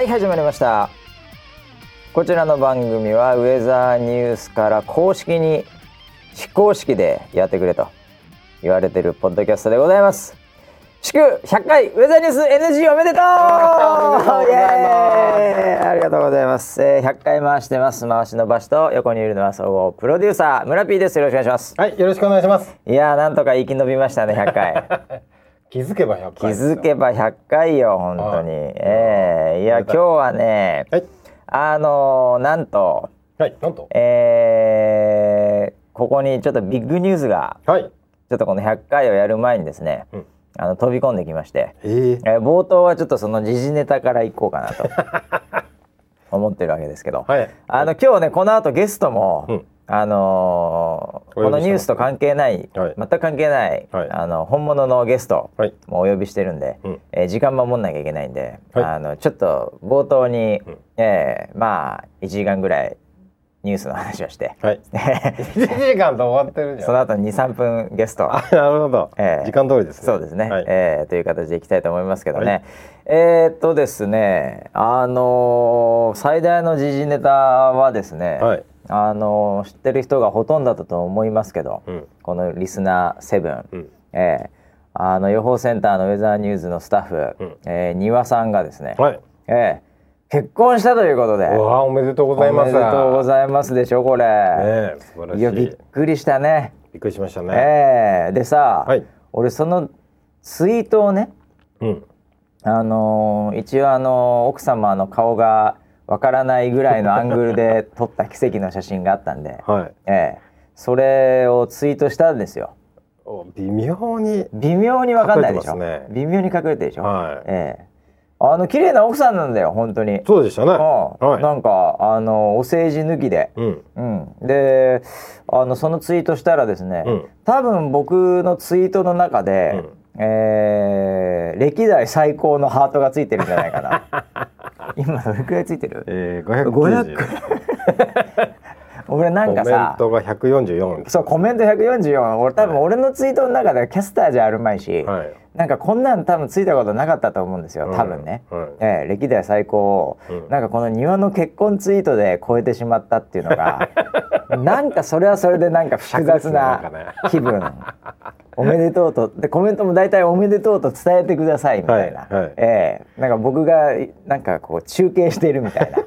はい始まりました。こちらの番組はウェザーニュースから公式に非公式でやってくれと言われてるポッドキャストでございます。祝100回ウェザーニュース NG おめでとう!ありがとうございます、えー、100回回してます。回しの場所と横にいるのは総合プロデューサー村 P です。よろしくお願いします。はい、よろしくお願いします。いやーなんとか生き延びましたね100回 気づけば100気回ですよ。づけば100回よ本当に、はいええいや今日はね、はい。あのーなんとはい、なんと。えーここにちょっとビッグニュースがはい。ちょっとこの100回をやる前にですね、うんあの飛び込んできまして、えー、えー冒頭はちょっとその時事ネタからいこうかなと思ってるわけですけど、はい。あの今日ねこの後ゲストも、うんあのーこのニュースと関係ない、はい全く関係ない、はいあの本物のゲストはい。もお呼びしてるんで、うんえー時間守んなきゃいけないんで、はいあのちょっと冒頭に、うんえーまあ1時間ぐらいニュースの話をしてはい。1時間と終わってるじゃん。その後23分ゲスト あ、なるほど。ええ時間通りですね。そうですね、はい。えーという形でいきたいと思いますけどね、はいえーっとですねあのー最大の時事ネタはですね、はい。あのー知ってる人がほとんどだと思いますけど、うん。このリスナー7、うん。えーあの予報センターのウェザーニューズのスタッフ、うんえー庭さんがですね、はい。えー結婚したということでおめでとうございます。おめでとうごいざいますでしょこれ、ねえ、素晴らしい。いやびっくりしたねびっくりしましたね。えーでさ、はい。俺そのツイートをねうん。あのー一応あのー奥様の顔がわからないぐらいのアングルで撮った奇跡の写真があったんで、はい。ええ。それをツイートしたんですよ。お微妙に。微妙にわかんないでしょ、ね。微妙に隠れてるでしょ、はい。ええ。あの綺麗な奥さんなんだよ本当に。そうでしたね。うん。はい。なんかあのお世辞抜きで、うん。うん、であのそのツイートしたらですね、うん。多分僕のツイートの中で、えー歴代最高のハートがついてるんじゃないかな 今どれくらいついてる？えー、590。500俺なんかコメンさトが144。そうコメント144俺多分はい。俺のツイートの中ではキャスターじゃあるまいし、はい。なんかこんなん多分ついたことなかったと思うんですよ多分ね、うんはい。ええ歴代最高。を、うん。なんかこの庭の結婚ツイートで超えてしまったっていうのが なんかそれはそれでなんか複雑な気分おめでとうとでコメントも大体おめでとうと伝えてくださいみたいな、はいはい。ええ。なんか僕がなんかこう中継しているみたいな。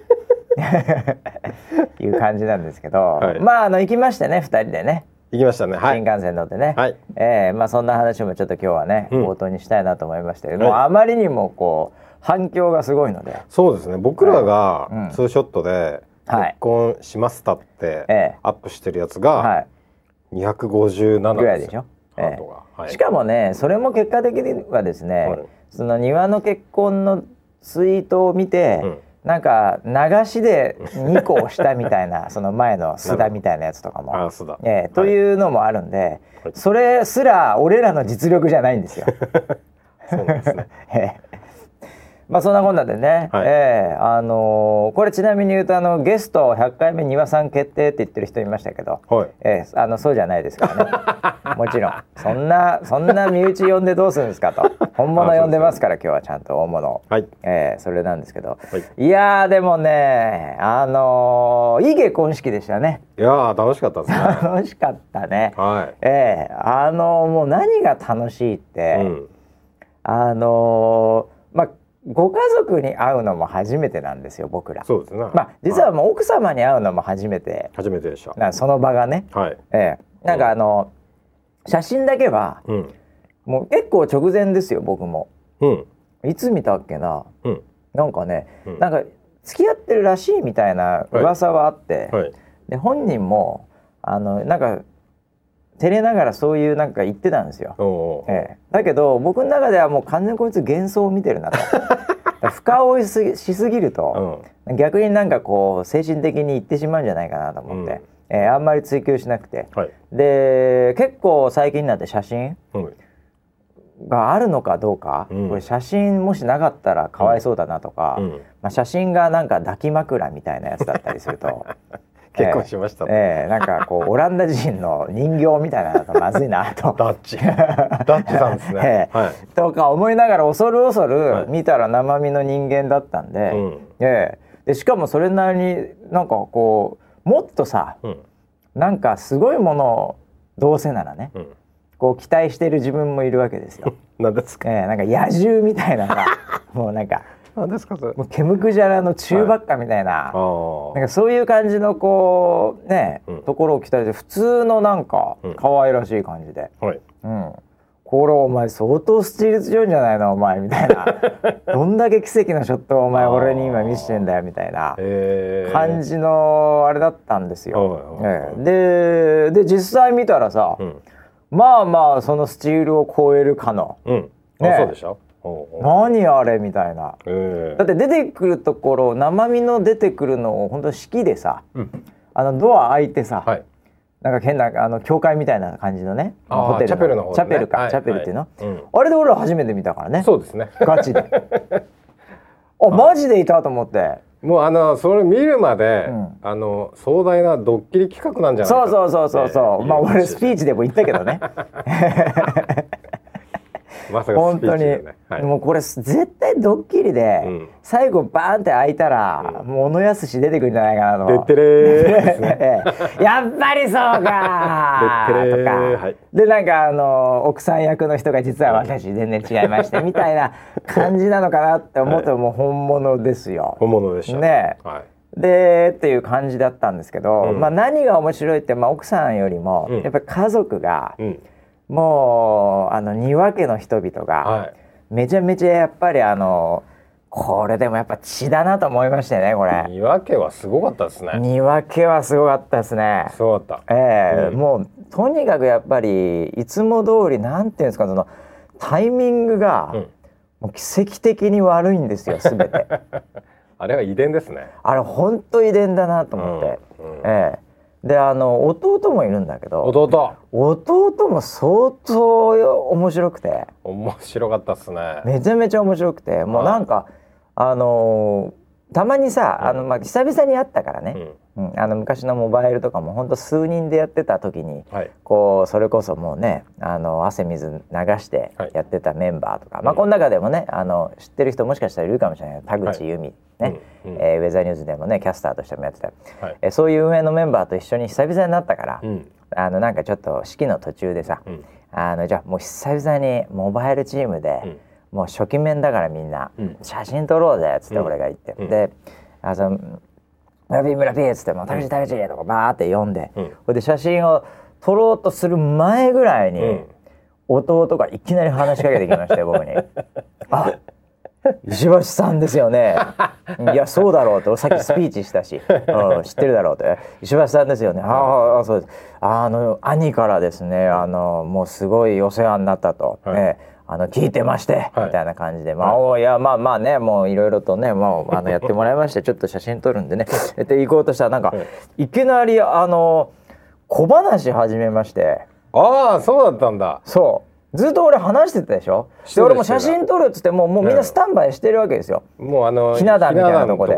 いう感じなんですけど、はい。まああの行きましてね2人でね。行きましたね。はい。新幹線乗ってね、はい。えーまあそんな話もちょっと今日はね、うん冒頭にしたいなと思いましたけど、はい。もうあまりにもこう反響がすごいので、そうですね。僕らがうん。ツーショットではい。結婚しましたってええ。アップしてるやつはがい、257ぐらいでしょ？ハートが。はいしかもねそれも結果的にはですね、はいその庭の結婚のツイートを見て、うんなんか流しで2個押したみたいな その前の須田みたいなやつとかも。えーというのもあるんで、はいそれすら俺らの実力じゃないんですよ。そうですね。ええまあそんなこんなでね、はいええあのーこれちなみに言うとあのゲスト100回目庭さん決定って言ってる人いましたけど、はい。ええあのそうじゃないですからね もちろんそんなそんな身内呼んでどうするんですかと本物呼んでますから今日はちゃんと大物、はい。ええそれなんですけど、はい。いやーでもねあのーいい結婚式でしたねいやー楽しかったですね。楽しかったねはええあのーもう何が楽しいって、い。うん。あのご家族に会うのも初めてなんですよ僕ら。そうですね。まあ実はもう奥様に会うのも初めて初めてでした。なその場がね、はい。ええ、なんかあの、写真だけはうん。もう結構直前ですよ僕も。うん。いつ見たっけなうん。なんかね、うんなんか付き合ってるらしいみたいな噂はあって、はい。で本人もあのなんか照れながらそういうなんか言ってたんですよ。ええ、だけど僕の中ではもう完全にこいつ幻想 を見てるなと深追いすぎしすぎるうと、ん。逆になんかこう精神的にいってしまうんじゃないかなと思って、うんえーあんまり追求しなくてはい。で結構最近になって写真うん。があるのかどうか、うんこれ写真もしなかったらかわいそうだなとか、うん。まあ、写真がなんか抱き枕みたいなやつだったりすると 結構しましたねええ。なんかこう オランダ人の人形みたいなのがまずいなと。ダッチ。ダッチさんですね。ええ。はい。とか思いながら恐る恐はい。る見たら生身の人間だったんで,、うん。ええ。でしかもそれなりになんかこうもっとさうん。なんかすごいものをどうせならねうん。こう期待してる自分もいるわけですよ。何ですか？ええ。なんか野獣みたいなさもうなんか何ですかそれもう毛むくじゃらの中ばっかみたいな。あー。なんかそういう感じのこうね、うん。ところを期待して普通のなんかうん。可愛らしい感じで、はい。うん、これお前相当スチール強いんじゃないのお前みたいな。どんだけ奇跡のショットをお前俺に今見せてんだよみたいな。えー。感じのあれだったんですよ。でで実際見たらさ、うん。まあまあそのスチールを超えるかの。うん。ね。あそうでしょ何あれみたいな。えだって出てくるところ生身の出てくるのを本当式でさうん。あのドア開いてさ、はい。なんか変なあの教会みたいな感じのねホテルの。チャペルの方ね。チャペルか、はいチャペルっていうの、はい。うん。あれで俺ら初めて見たからね。そうですね。ガチで。あマジでいたと思って。もうあのそれ見るまで、うん。あの壮大なドッキリ企画なんじゃないかそうそうそうそうそう、まあ俺スピーチチでも言ったけどね まさか本当に、はい。もうこれ絶対ドッキリで、うん。最後バーンって開いたら、うん。もう小野康出てくるんじゃないかなとでってれ やっぱりそうかー。とか、はい。でなんかあの奥さん役の人が実は私全然違いましてみたいな 感じなのかなって思うともう本物ですよ。本物でしたねはい。でっていう感じだったんですけど、うん。まあ何が面白いって、まあ、奥さんよりも、うん。やっぱり家族が、うんもうあの庭家の人々が、はい。めちゃめちゃやっぱりあのこれでもやっぱ血だなと思いましたよねこれ。庭家はすごかったですね。庭家はすごかったですね。すごかった。ええうん。もうとにかくやっぱりいつも通りなんていうんですかそのタイミングが、うん。もう奇跡的に悪いんですよすべて。あれは遺伝ですね。あれ本当遺伝だなと思って。うん。うん。ええであの弟もいるんだけど弟。弟も相当面白くて。面白かったっすね。めちゃめちゃ面白くて。もうなんか、あのーたまにさ、うん。あのまあ久々に会ったからね、うんうん。あの昔のモバイルとかも本当数人でやってた時にはい。こうそれこそもうねあの汗水流してはい。やってたメンバーとか、まあうんこの中でもねあの知ってる人もしかしたらいるかもしれない。田口由美、ね、えーウェザーニューズでもねキャスターとしてもやってた、はい。えーそういう運営のメンバーと一緒に久々になったから、うん。あのなんかちょっと式の途中でさ、うん。あのじゃあもう久々にモバイルチームで、うん。もう初期面だからみんな、うん。写真撮ろうぜっつってうん俺が言って、うん。で「あその村ピー村ピー」っつって「もう田口田口」とかバーって読んで、うんそれで写真を撮ろうとする前ぐらいに、うん弟がいきなり話しかけてきましたよ 僕に。あ石橋さんですよね。いやそうだろうとさっきスピーチしたし、うん、知ってるだろうと石橋さんですよね。あああそうです。あの兄からですねあのもうすごいお世話になったと、はいねあの聞いてまして、はい。みたいな感じで、まあ、おいやまあまあねもういろいろとねもうあのやってもらいましてちょっと写真撮るんでねって行こうとしたらなんか、はい。いきなりあの小話始めまして。ああそうだったんだ。そう。ずっと俺話してたでしょ？で俺も写真撮るっつってもうもうみんうなんスタンバイしてるわけですよ、もうあのひな壇みたいなとこで。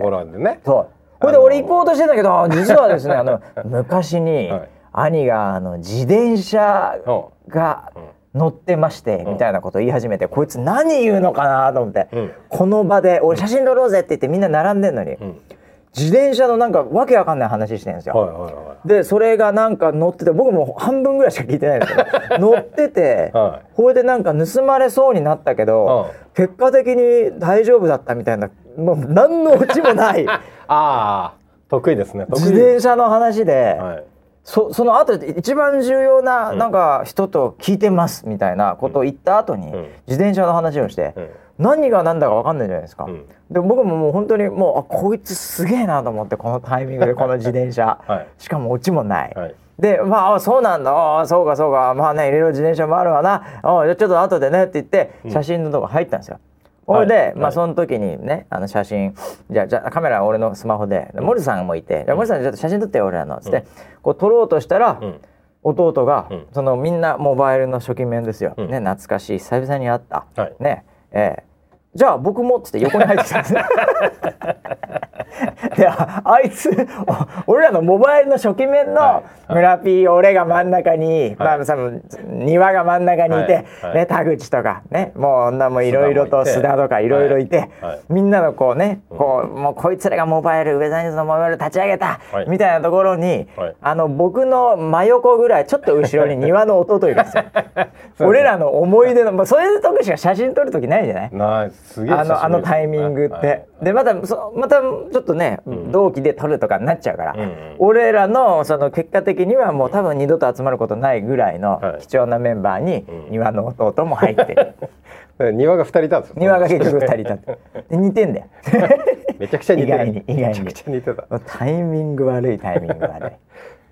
そう。これで俺行こうとしてんだけど実はですねあの 昔にはい。兄があの自転車うがうん乗ってましてうん。みたいなことを言い始めてこいつ何言うのかなと思って、うん。この場で俺写真撮ろうぜって言ってみんな並んでんのに、うん。自転車のなんかわけわかんない話してるんですよ、はいはいはでそれがなんか乗ってて僕も半分ぐらいしか聞いてないんですけど 乗ってて、はこれでなんか盗まれそうになったけど、うん。結果的に大丈夫だったみたいなもう何のオチもないああ得意ですね得意。自転車の話で、はいそその後で一番重要なうん。なんか人と聞いてますみたいなことを言った後に、うん。自転車の話をして、うん。何が何だか分かんないじゃないですか。うん。で僕ももう本当にもうあこいつすげえなと思ってこのタイミングで この自転車、はい。しかもオチもない。はい。でまああそうなんだ。ああそうかそうか。まあねいろいろ自転車もあるわな。あじゃあちょっと後でねって言ってうん。写真のとこ入ったんですよ。それで、まあその時にねあの写真じゃあじゃあカメラは俺のスマホで森さんもいて「じゃあ森さんちょっと写真撮ってよ俺らの」っつって、うん。こう撮ろうとしたら、うん。弟が、うん。そのみんなモバイルの初期面ですよ、うん。ね懐かしい久々に会った、はい。ねええじゃあ僕もっつって横に入ってきたんです。ね でああいつお俺らのモバイルの初期面のはい。村 P 俺が真ん中に、はい。まあ多分庭が真ん中にいて、はい。はい。ね、田口とかねもう女もいろいろと須須田とかいろいろいて、みんなのこうねこうもうこいつらがモバイルウェザーニュースのモバイル立ち上げた、はい。みたいなところに、はい。あの僕の真横ぐらいちょっと後ろに庭の弟いるんですよ。そう俺らの思い出の、まあ、そういう時しか写真撮る時ないじゃない？ないあのあのタイミングって、はいでまたそまたちょっとね、同期で撮るとかになっちゃうから、俺らのその結果的にはもう多分二度と集まることないぐらいのはい。貴重なメンバーにうん。庭の弟も入って。る、で庭が二人いたんですよ庭が結局二人いた。っ てで似てんだよ。めちゃくちゃ似てる。意外に意外に。めちゃくちゃ似てた。タイミング悪いタイミング悪い、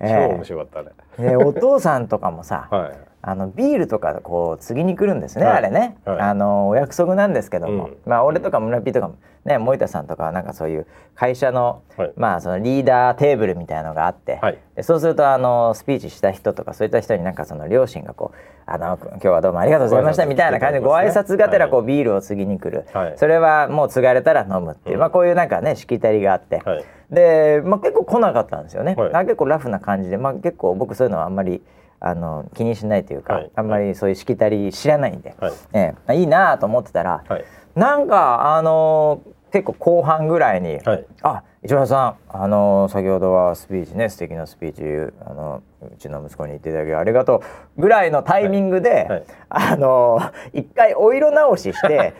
超面白かったね、でお父さんとかもさ、はいあのビールとかこう継ぎに来るんですね、はい。あれね、はい。あのお約束なんですけども、うん。まあ俺とか村ピーとかもね森田さんとかはなんかそういう会社の、はい。まあそのリーダーテーブルみたいなのがあって、はい。でそうするとあのスピーチした人とかそういった人になんかその両親がこう「あの今日はどうもありがとうございました」みたいな感じでご挨拶がてらこうはビールを継ぎに来る、はい。それはもう継がれたら飲むっていう、うん。まあこういうなんかねしきたりがあって、はい。で、まあ、結構来なかったんですよね、結構ラフな感じで、まあ、結構僕そういうのはあんまりあの気にしないというか、はいあんまりそういうしきたり知らないんで、はい。ええまあ、いいなと思ってたら、はい。なんかあのー結構後半ぐらいに「はい。あ市村さんあのー先ほどはスピーチね素敵なスピーチあのうちの息子に言っていただきありがとう」ぐらいのタイミングで、はい。はい。あのー一回お色直しして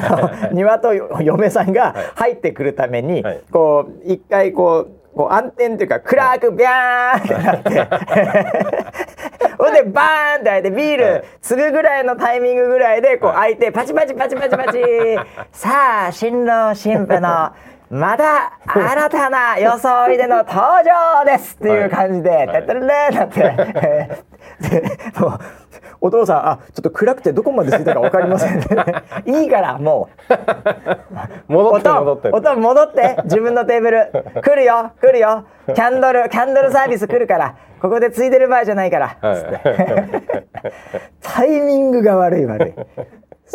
庭と嫁さんが入ってくるために、はい。こう一回こうこう暗転というか暗くビャーンってなって。ほんでバーンって開いてビールはい。継ぐぐらいのタイミングぐらいでこうはい。開いてパチパチパチパチパチ。さあ新郎新婦のまた新たな装いでの登場ですっていう感じで「はい。てってるね」なんて。もうお父さんあちょっと暗くてどこまでついたか分かりませんね。いいからもう。戻って音戻って。音戻って自分のテーブル。来るよ来るよ。キャンドルキャンドルサービス来るからここでついでる場合じゃないから、タイミングが悪い悪い。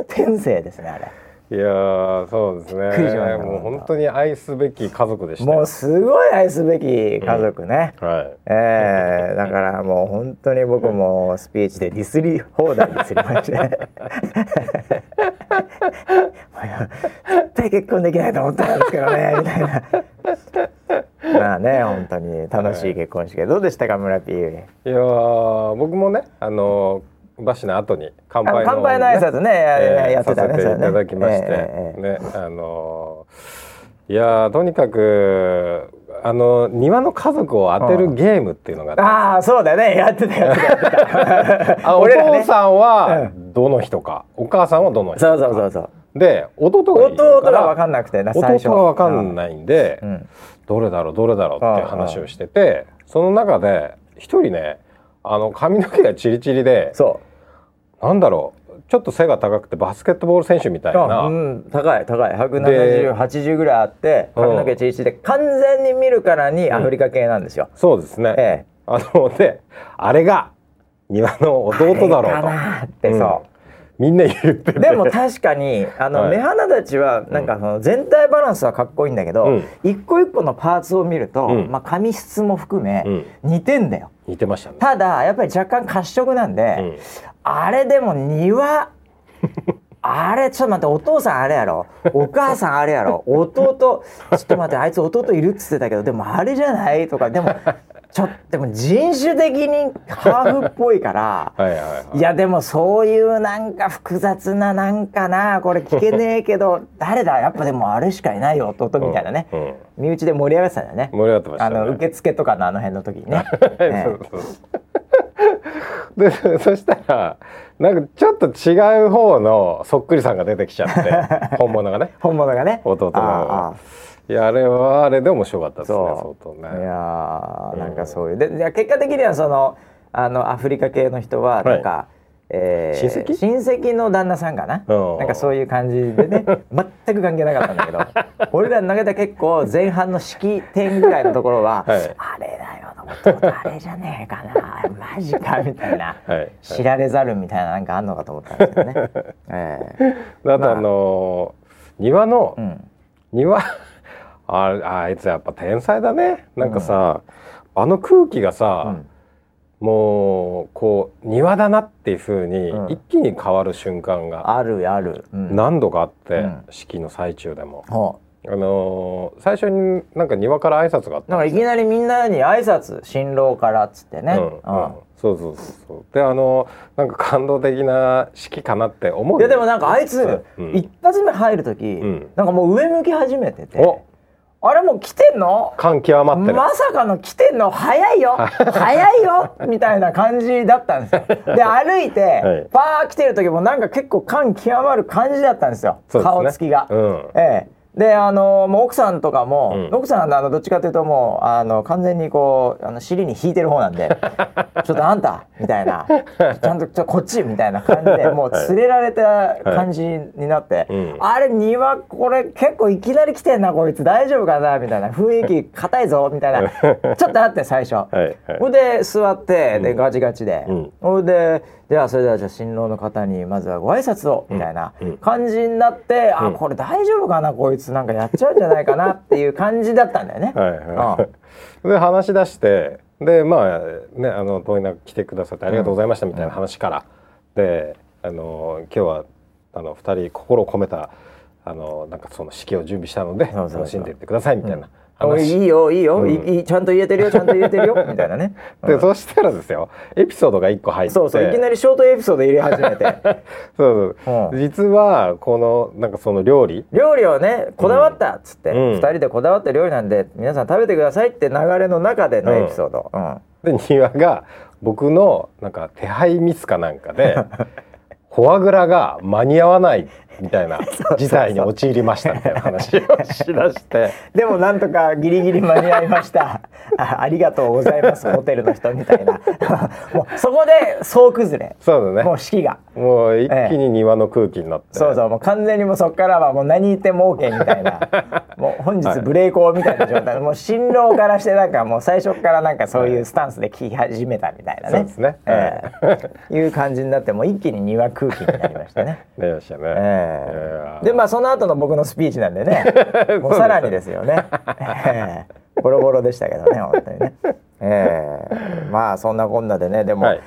天性ですねあれいやーそうですね。もう本当に愛すべき家族でしたよ。もうすごい愛すべき家族ね、はい。えーだからもう本当に僕もスピーチでディスり放題ディスりまして。絶対結婚できないと思ったんですけどねみたいな。まあね本当に楽しい結婚式、どうでしたか村 P いやー僕もねあのバシの後に乾杯の、乾杯の挨拶ね。やえーやってたねさせていただきまして、えええねあのーいやーとにかくあの庭の家族を当てるゲームっていうのがあああそうだね。やってたやってた お父さんはうどの人か、お母さんはどの人か。そうそうそうそうで弟が弟が分かんなくてな最初弟が分かんないんで、うん。どれだろうどれだろうっていう話をしててその中で一人ねあの髪の毛がチリチリでそう。なんだろうちょっと背が高くてバスケットボール選手みたいあな、うん、高い高い。で17080ぐらいあって髪の毛チリチリで完全に見るからにアフリカ系なんですよ。そうですね、ええ。あのであれが庭の弟だろうと。ってう。んそみんな言って。でも確かにあの、はい。目鼻立ちはなんかその全体バランスはかっこいいんだけど、うん。一個一個のパーツを見ると、うん。まあ髪質も含め、うん。似てんだよ。似てましたね。ただやっぱり若干褐色なんで、うん。あれでも庭あれちょっと待ってお父さんあれやろ？お母さんあれやろ？弟ちょっと待ってあいつ弟いるっつってたけどでもあれじゃない？とかでもちょっとでも人種的にハーフっぽいから。はいはいやでもそういうなんか複雑ななんかなこれ聞けねえけど 誰だ？やっぱでもあれしかいないよ弟みたいなね、うんうん。身内で盛り上がってたんだよね。盛り上がってましたね。あの受付とかのあの辺の時にね、そうえそう。でそしたらなんかちょっと違う方のそっくりさんが出てきちゃって本物がね。え本物がね。弟のああいやあれはあれで面白かったですね相当ね。やーうん。なんかそういう。でで結果的にはそのあのアフリカ系の人はなんか、えー親戚？親戚の旦那さんかな、うん。なんかそういう感じでね 全く関係なかったんだけど俺らの中では結構前半の式典ぐらいのところは、はい。あれだよ弟あれじゃねえかなマジかみたいな、はい知られざるみたいななんかあんのかと思ったんですけどね。ええ。あとあのー庭のうん。庭ああいつやっぱ天才だね。なんかさ、あの空気がさ、うん。もうこう庭だなっていう風にうん。一気に変わる瞬間があるある、うん。何度かあって、うん。式の最中でも、ほあのー最初になんか庭から挨拶があっうなんかいき。なりみんなに挨拶新郎からっつってね、うんうん。そうそうそうであのーなんか感動的な式かなって思ういやでもなんかあいつ、うん。一発目入る時、ん。なんかもう上向き始めてて。おあれもう来てんの？感極まってる、まさかの来てんの？早いよ。早いよ。みたいな感じだったんですよ。で歩いて、はい。パー来てる時もなんか結構感極まる感じだったんですよ。ね。顔つきが。うん。ええであのもう奥さんとかも、うん。奥さんはあのどっちかというともうあの完全にこうあの尻に引いてる方なんで「ちょっとあんた」みたいな「ちゃんとちょっとこっち」みたいな感じでもう連れられた感じになって、うん。あれ庭これ結構いきなり来てんなこいつ。大丈夫かなみたいな。雰囲気硬いぞみたいな。ちょっとあって最初。はいはい。で座ってでガチガチで、うん。ほんでではそれではじゃあ新郎の方にまずはご挨拶をみたいなうん感じになって、あうん。これ大丈夫かな？こいつなんかやっちゃうんじゃないかなっていう感じだったんだよね。はいはい、で話し出してでまあねあの遠いな来てくださってありがとうございましたみたいな話から、であの今日はあの二人心を込めたあのなんかその式を準備したので楽しんでいってくださいみたいな。おい話、いいよいいよ、うん。いいいちゃんと言えてるよちゃんと言えてるよ。みたいなね。でそしたらですよエピソードが一個入って。そうそういきなりショートエピソード入れ始めて。そうそう、うん。実はこのなんかその料理。料理をねこだわったっつって、うん。二人でこだわった料理なんで皆さん食べてくださいって流れの中でのエピソード。うん。で庭が僕のなんか手配ミスかなんかで フォアグラが間に合わないみたいな 事態に陥りましたみたいな話をしだして。でもなんとかギリギリ間に合いました。あありがとうございますホテルの人みたいな。もうそこで総崩れ。そうだね。もう式が。もう一気に庭の空気になって、そうそうもう完全にもうそこからはもう何言っても OK みたいな。もう本日ブレイクみたいな状態、もう新郎からしてなんかもう最初からなんかそういうスタンスで聞き始めたみたいなね。そうですね。ええ。いう感じになってもう一気に庭空気になりましたね。なりましたね、えええでまあその後の僕のスピーチなんでね。もうさらにですよね、ええボロボロでしたけどね本当にね、ええまあそんなこんなでね。でも、はい。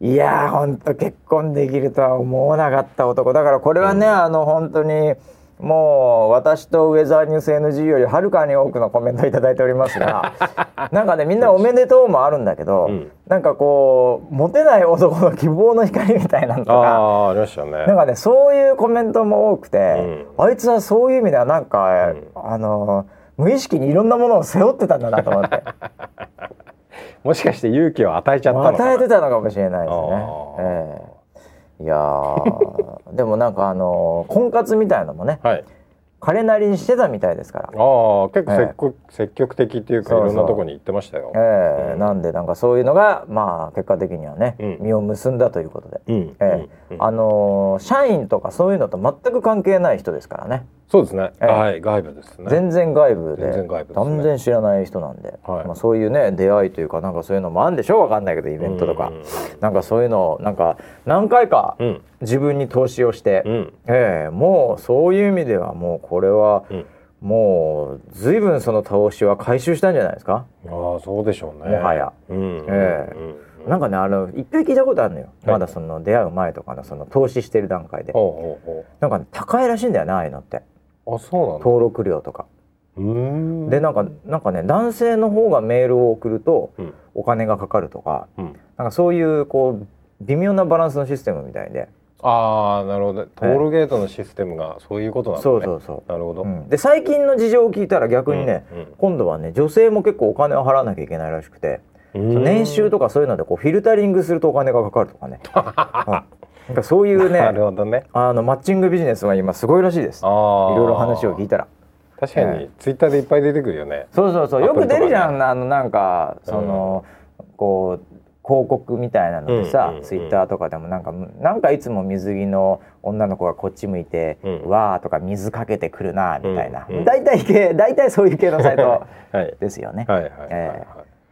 い、やー本当結婚できるとは思わなかった男。だからこれはね、あの本当にもう私とウェザーニュース NG よりはるかに多くのコメントいただいておりますが なんかねみんなおめでとうもあるんだけど、うん。なんかこうモテない男の希望の光みたいなのとか。ありましたね。なんかねそういうコメントも多くて、あいつはそういう意味ではなんか、うん。あの無意識にいろんなものを背負ってたんだなと思って。もしかして勇気を与えちゃったのかな。与えてたのかもしれないですねいやー。でもなんかあの婚活みたいなのもねはい。彼なりにしてたみたいですから。ああ結構積極,、積極的っていうかいろんなとこに行ってましたよ。ええ。うん。なんでなんかそういうのがまあ結果的にはね、うん。実を結んだということで、うん。ええ。うん。あのー社員とかそういうのと全く関係ない人ですからねそうですね。ええ。はい外部ですね。全然外部で。全然外部ね。全然知らない人なんで、はい。まあ、そういうね出会いというかなんかそういうのもあるんでしょう？わかんないけどイベントとか、うん。なんかそういうのをなんか何回かうん。自分に投資をして、うん。ええもうそういう意味ではもうこれはうん。もう随分その投資は回収したんじゃないですか、ああそうでしょうね。もはや。うん。えなんかねあの一回聞いたことあるのよ、はい。まだその出会う前とかのその投資してる段階で。なんか、ね、高いらしいんだよねああいうのって。あそうなんだ。登録料とか。でなんかなんかね男性の方がメールを送るとうんお金がかかるとかうん。なんかそういうこう微妙なバランスのシステムみたいで、ああなるほど。トールゲートのシステムがそういうことなんだね。そうそうそなるほど。う、うんで最近の事情を聞いたら逆にね、うんうん今度はね女性も結構お金を払わなきゃいけないらしくて、うん年収とかそういうのでこうフィルタリングするとお金がかかるとかね、そういう なるねほどね。あのマッチングビジネスは今すごいらしいです。い。ろいろ話を聞いたら。確かにツイッターでいっぱい出てくるよね。そうそうそう。よく出るじゃん、あのなんかその、こう広告みたいなのでさ、ツイッターとかでもなんかなんかいつも水着の女の子がこっち向いて「うん。わー」とか「水かけてくるな」みたいな、うんうん大体系大体そういう系のサイト はい。ですよね。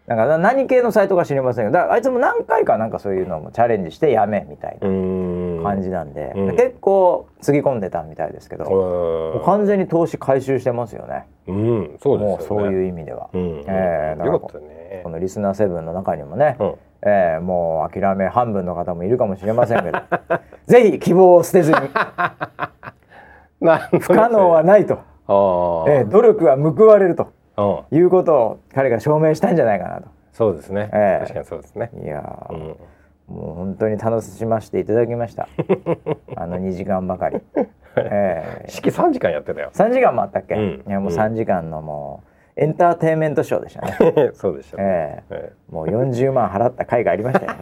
なんか何系のサイトか知りませんけあいつも何回かなんかそういうのもチャレンジしてやめみたいな感じなんで、うん。結構つぎ込んでたみたいですけど、うん。完全に投資回収してますよね。うん。そうですよね。もうそういう意味では、うん。えーだからね。このリスナーセブンの中にもね、うん。えーもう諦め半分の方もいるかもしれませんけど ぜひ希望を捨てずに。な不可能はないと、えー努力は報われると。うん。いうことを彼が証明したんじゃないかなと。そうですね、ええ確かにそうですね。いやー、うんもう本当に楽しませていただきました。あの2時間ばかり、えー、式3時間やってたよ。3時間もあったっけ、うん。いやもう3時間のもうエンターテインメントショーでしたね。そうでしたね、ええ。もう40万払った回がありましたよ。ね。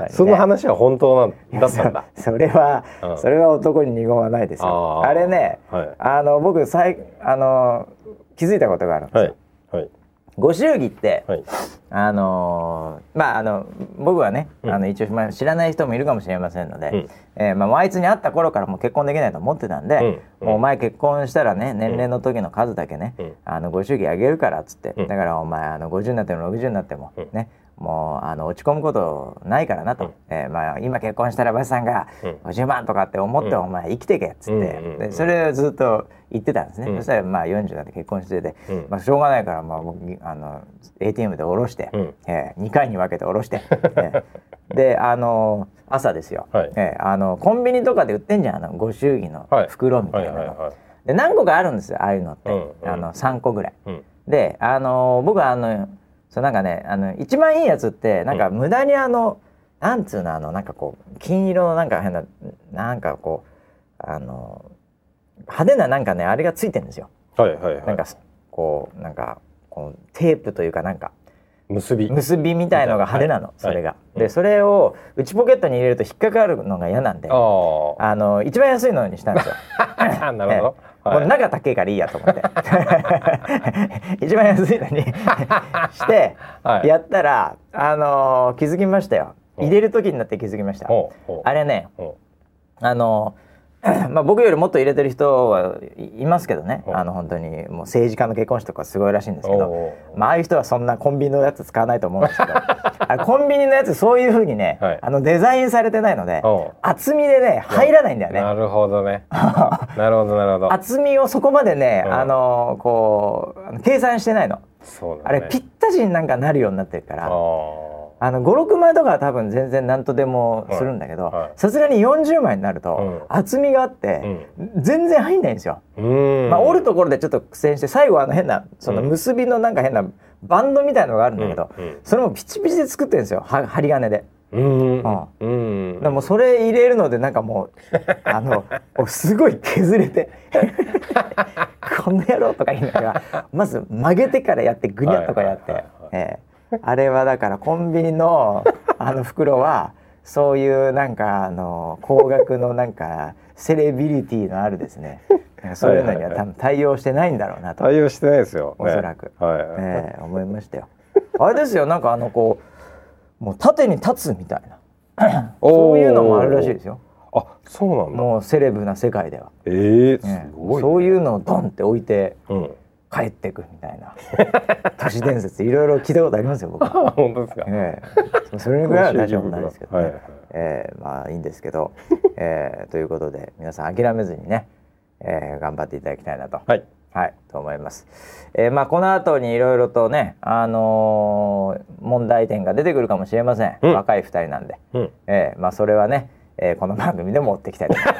えその話は本当なんだったんだ。そそれは、うん。それは男に二言はないですよ。あれね、はい。あの僕さいあの気づいたことがあるんですよ、はい。はいご祝儀って、はい。あのーまああの僕はね、うん。あの一応、まあ、知らない人もいるかもしれませんので、うん。えーまあ、あいつに会った頃からもう結婚できないと思ってたんで、うん。もうお前結婚したらね年齢の時の数だけね、うん。あのご祝儀あげるからっつって、うん。だからお前あの50になっても60になっても、うん。ねもうあの落ち込むことないからなと、うん。えーまあ、今結婚したらバシさんがうん。50万とかって思って、うん。お前生きてけっつって、でそれをずっと言ってたんですね、うん。そしたらまあ40になって結婚してて、うん。まあ、しょうがないからまあ僕あの ATM で下ろして、うん。えー、2回に分けて下ろして、えー。であの朝ですよ、はい。えーあのコンビニとかで売ってんじゃんあのご祝儀のはい。袋みたなの、はいはいで何個かあるんですよああいうのって、うんうん。あの3個ぐらい。うん。であの僕はあのそうなんかねあの一番いいやつってなんか無駄にあの、なんつうのあのなんかこう金色のなんか変ななんかこうあの派手ななんかねあれがついてるんですよ。はいはいはいなんかこうなんかこうテープというかなんか結び。結びみたいのが派手なの、はい。それが。はい。でそれを内ポケットに入れると引っかかるのが嫌なんであの一番安いのにしたんですよ。あ なるほど、もはい。う中高いからいいやと思って。一番安いのにしてはい。やったら、あのー気づきましたよ。入れる時になって気づきました。あれねほあのー まあ僕よりもっと入れてる人はいいますけどね。あの本当にもう政治家の結婚式とかすごいらしいんですけど。まあああいう人はそんなコンビニのやつ使わないと思うんですけど。あれコンビニのやつそういう風にね、はい。あのデザインされてないので厚みでね入らないんだよね。なるほどね。なるほどなるほど。厚みをそこまでね、うん。あのこう計算してないの、ね。あれぴったしになんかなるようになってるからあの56枚とかは多分全然何とでもするんだけどさすがに40枚になると、うん。厚みがあって、全然入んないんですよ。まあ、折るところでちょっと苦戦して最後あの変なその結びのなんか変なバンドみたいのがあるんだけど、うん。うん。それもピチピチで作ってるんですよ。は針金で。うーん。あうーん。でもそれ入れるのでなんかもう あのすごい削れて この野郎とか言いながらまず曲げてからやってぐにゃっとかやって、はいはいはい。ええあれはだからコンビニの あの袋はそういうなんかあの高額のなんかセレビリティのあるですね。そういうのには多分対応してないんだろうなと、対応してないですよ、ね、おそらく。はいはい、ええ思いましたよ。あれですよなんかあのこうもう縦に立つみたいな。そういうのもあるらしいですよ。あそうなんだ。もうセレブな世界では、えー、すね。ごい、そういうのをドンって置いてうん帰ってくみたいな。都市伝説いろいろ聞いたことありますよ僕、あ 本当ですか、ええ。それぐらいは大丈夫ないですけど、ね。はいはい。ええまあいいんですけど、ええということで皆さん諦めずにね、ええ頑張っていただきたいなと、はい。はい、と思います。えー、まあこの後にいろいろとね、あのー問題点が出てくるかもしれません。うん。若い二人なんで、うん。えーまあそれはね、えーこの番組でも追っていきたいと思います。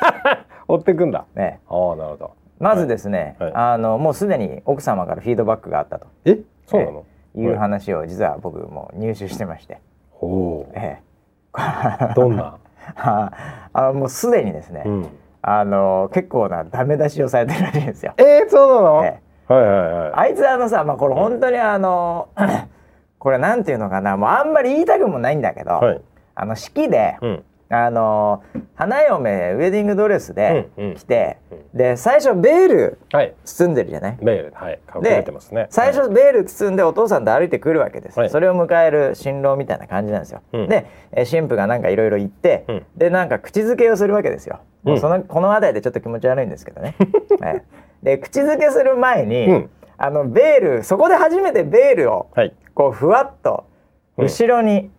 追ってくんだ。ね、ああなるほどまずですね、はい。あのもうすでに奥様からフィードバックがあったと。え？そうなの、いう話を実は僕も入手してまして、ほう。え どんな、ー あもうすでにですね、うん、あの結構なダメ出しをされてるらしいんですよ。えー、そうなの、えはいはいはい。あいつあのさ、まあ、これ本当にあの、これなんていうのかな。もうあんまり言いたくもないんだけど、はい。あの式で、うんあの花嫁ウェディングドレスでうんうん。来て、うん。で最初ベールはい。包んでるじゃない？メール。はい。隠れてますね。最初ベール包んでお父さんと歩いてくるわけです、はい。それを迎える新郎みたいな感じなんですよ、うん。でえ新婦がなんかいろいろ言って、うん。でなんか口づけをするわけですよ、もううんそのこの辺りでちょっと気持ち悪いんですけどね、はい。で口づけする前に、うん。あのベールそこで初めてベールをはい。こうふわっとうん。後ろに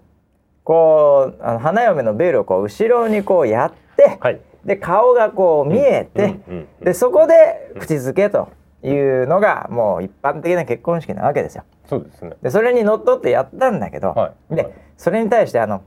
こうあの花嫁のベールをこう後ろにこうやって、はい。で顔がこう見えて、うんうんうんでそこで口づけというのがもう一般的な結婚式なわけですよ。そうですね。でそれにのっとってやったんだけど、ではい。はいそれに対してあの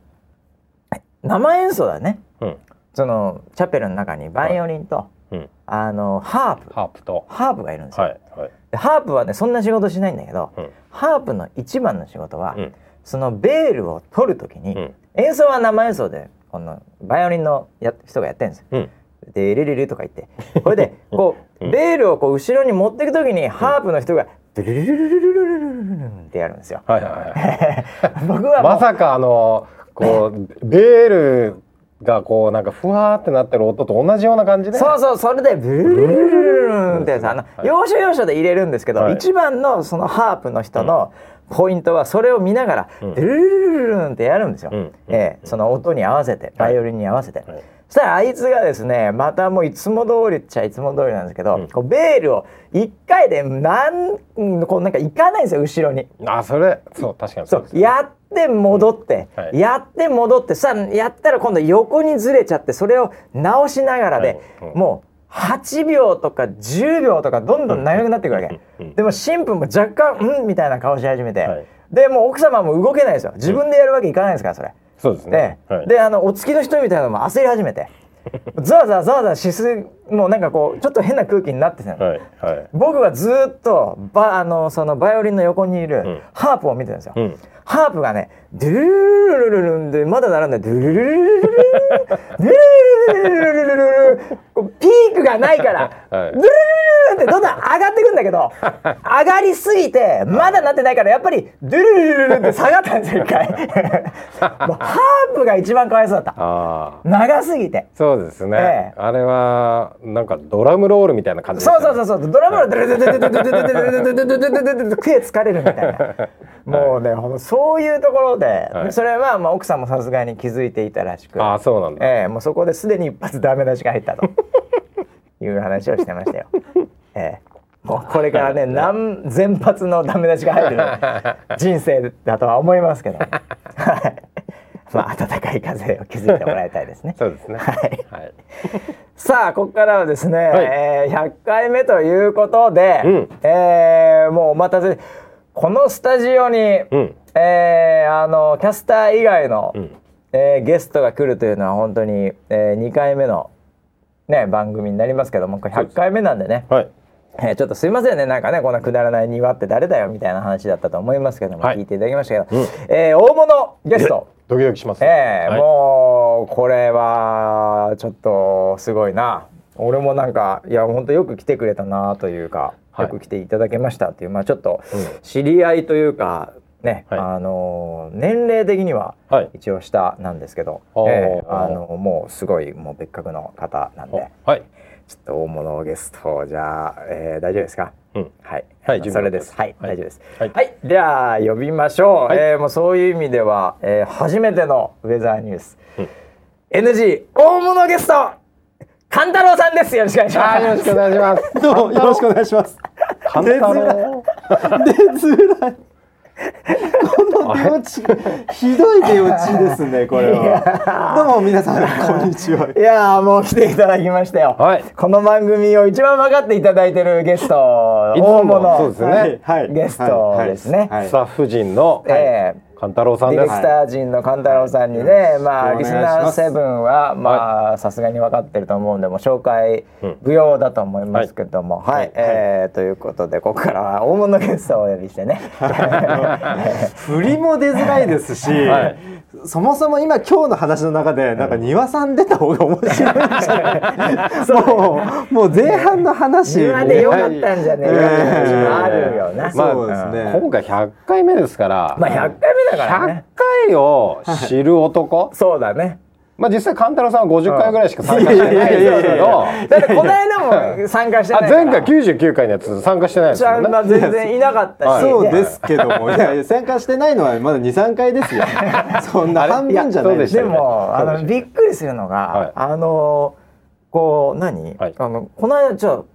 生演奏だね。うん。そのチャペルの中にバイオリンと、うん。あのハープ。ハープと。ハープがいるんですよ。はいはい。でハープはねそんな仕事しないんだけど、うん。ハープの一番の仕事は、うんそのベールを取る時に、うん。演奏は生演奏でこのバイオリンのや人がやってるんですよ。うん。でレレレとか言って。これでこう、うん。ベールをこう後ろに持っていく時に、ハープの人がルルルルルルルルルルルルってやるんですよ。はいはいはい僕はまさかあのこうベールがこうなんかふわーってなってる音と同じような感じでそうそうそれでブルルルルルルルンってやつあのはい要所要所で入れるんですけど、はい一番のそのハープの人のポイントはそれを見ながらうんブルルルルルルンってやるんですよ、うんええその音に合わせてバイオリンに合わせて、はいそしたらあいつがですねまたもういつも通りっちゃいつも通りなんですけど、うんこうベールを一回でなんうんこうなんか行かないんですよ後ろに。あそれそう確かにそそうですうやって戻って、うんはいやって戻ってさやったら今度横にずれちゃってそれを直しながらで、もう8秒とか10秒とかどんどん長くなっていくわけ、でも新婦も若干うんみたいな顔し始めて、はい。でもう奥様も動けない。ですよ自分でやるわけいかないですからそれ。そうですでね、はい、であのお付きの人みたいなのも焦り始めて。ざわざわざわざわしすもうなんかこうちょっと変な空気になってたの、はいはい。僕はずーっとバあのそのバイオリンの横にいるん。ハープを見てるんですよ。うん。ハープがねドゥルルルルルルルンでまだ並んでドゥルルルルルルルルルルルルルルルルこうピークがないからはいドゥルルルルってどんどん上がってくんだけど上がりすぎてまだなってないからやっぱりドゥルルルルルって下がったんですよ一回もうハープが一番かわいそうだった長すぎてそうですね、ええあれはなんかドラムロールみたいな感じそうそうそうそうドラムのドゥルドゥルドゥルドゥルドゥルドゥルドゥルドゥルドゥルドゥルドゥルドゥルドゥルドゥル手疲れるみたいなもうねほんとそういうところではいそれはまあ奥さんもさすがに気づいていたらしくあそうなんだ、ええもうそこですでに一発ダメ出しが入ったという話をしてましたよ。ええもうこれからね何千発のダメ出しが入ってる人生だとは思いますけど、はいまあ暖かい風を気づいてもらいたいですね。そうですねはいはい、さあここからはですね、い。えー100回目ということで、うん。えーもうお待たせこのスタジオに、うん。えーあのキャスター以外の、うん。えーゲストが来るというのは本当に、え2回目の、ね、番組になりますけどもこれ100回目なんでね。はい。えーちょっとすいませんね。なんかねこんなくだらない庭って誰だよみたいな話だったと思いますけども、はい。聞いていただきましたけど、うん。えー大物ゲストドキドキしますね、ええはい。もうこれはちょっとすごいな。俺もなんかいや本当よく来てくれたなというか、はい。よく来ていただけましたっていうまあちょっとうん。知り合いというかね、はい。あの年齢的にははい。一応下なんですけど、あー。ええあのもうすごいもう別格の方なんで。はい。ちょっと大物ゲストじゃあ、えー大丈夫ですか？うんはい、はいそれです。はい、はい大丈夫です。はいはい、では呼びましょう。はいえーもうそういう意味では、えー初めてのウェザーニュース、うん NG 大物ゲスト勘太郎さんです。よろしくお願いします。よろしくお願いしますどうもよろしくお願いします。簡単の出づらい。この出落ち、ひどい出落ちですね、これは。どうも皆さん、こんにちは。いやーもう来ていただきましたよ。はい。この番組を一番分かっていただいてるゲスト、大物そうですね。はい。はい。ゲストですね。はい。スタッフ陣のえー勘太郎さんです、ディレクター陣の勘太郎さんにね、まあよろリスナーセブンはまあさすがに分かってると思うんでもう紹介うん不要だと思いますけども、はい、はい。えーということでここからは大物ゲストをお呼びしてね。振りも出づらいですし、はい。そもそも今今日の話の中でなんか庭さん出た方が面白いんじゃない？もうもう前半の話。今でよかったんじゃねえかって話もあるよな。まあそうですね。今回100回目ですから、まあ100回目だから100ね。回を知る男、そうだね。まあ実際勘太郎さんは50回ぐらいしか参加してないですけど。だってこの間も参加してないから。あ前回99回のやつ参加してないですよね。全然いなかったし。はい。そうですけども。いやいや参加してないのはまだ23回ですよ。そんな半分じゃないでそうでもあのびっくりするのが、はい。あのこう何、はい。あのこの間ちょ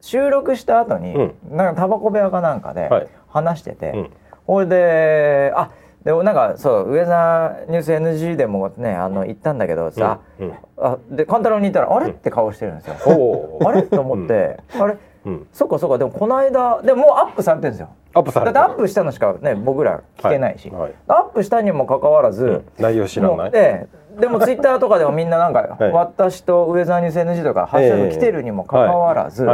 収録した後に、なんかタバコ部屋かなんかではい。話してて、うん。ほいであでなんかそうウェザーニュース NG でもねあの行ったんだけどさ、うんうん。あで勘太郎に言ったらあれって顔してるんですよ。あれ？と思って、あれ？うん。そっかそっか。でもこの間でももうアップされてるんですよ。アップされだってアップしたのしかね僕ら聞けないし、はいはい。アップしたにもかかわらず、内容知らない。もうええでもツイッターとかでもみんななんか、はい。私とウェザーニュース NG とかハッシュタグ来てるにもかかわらず、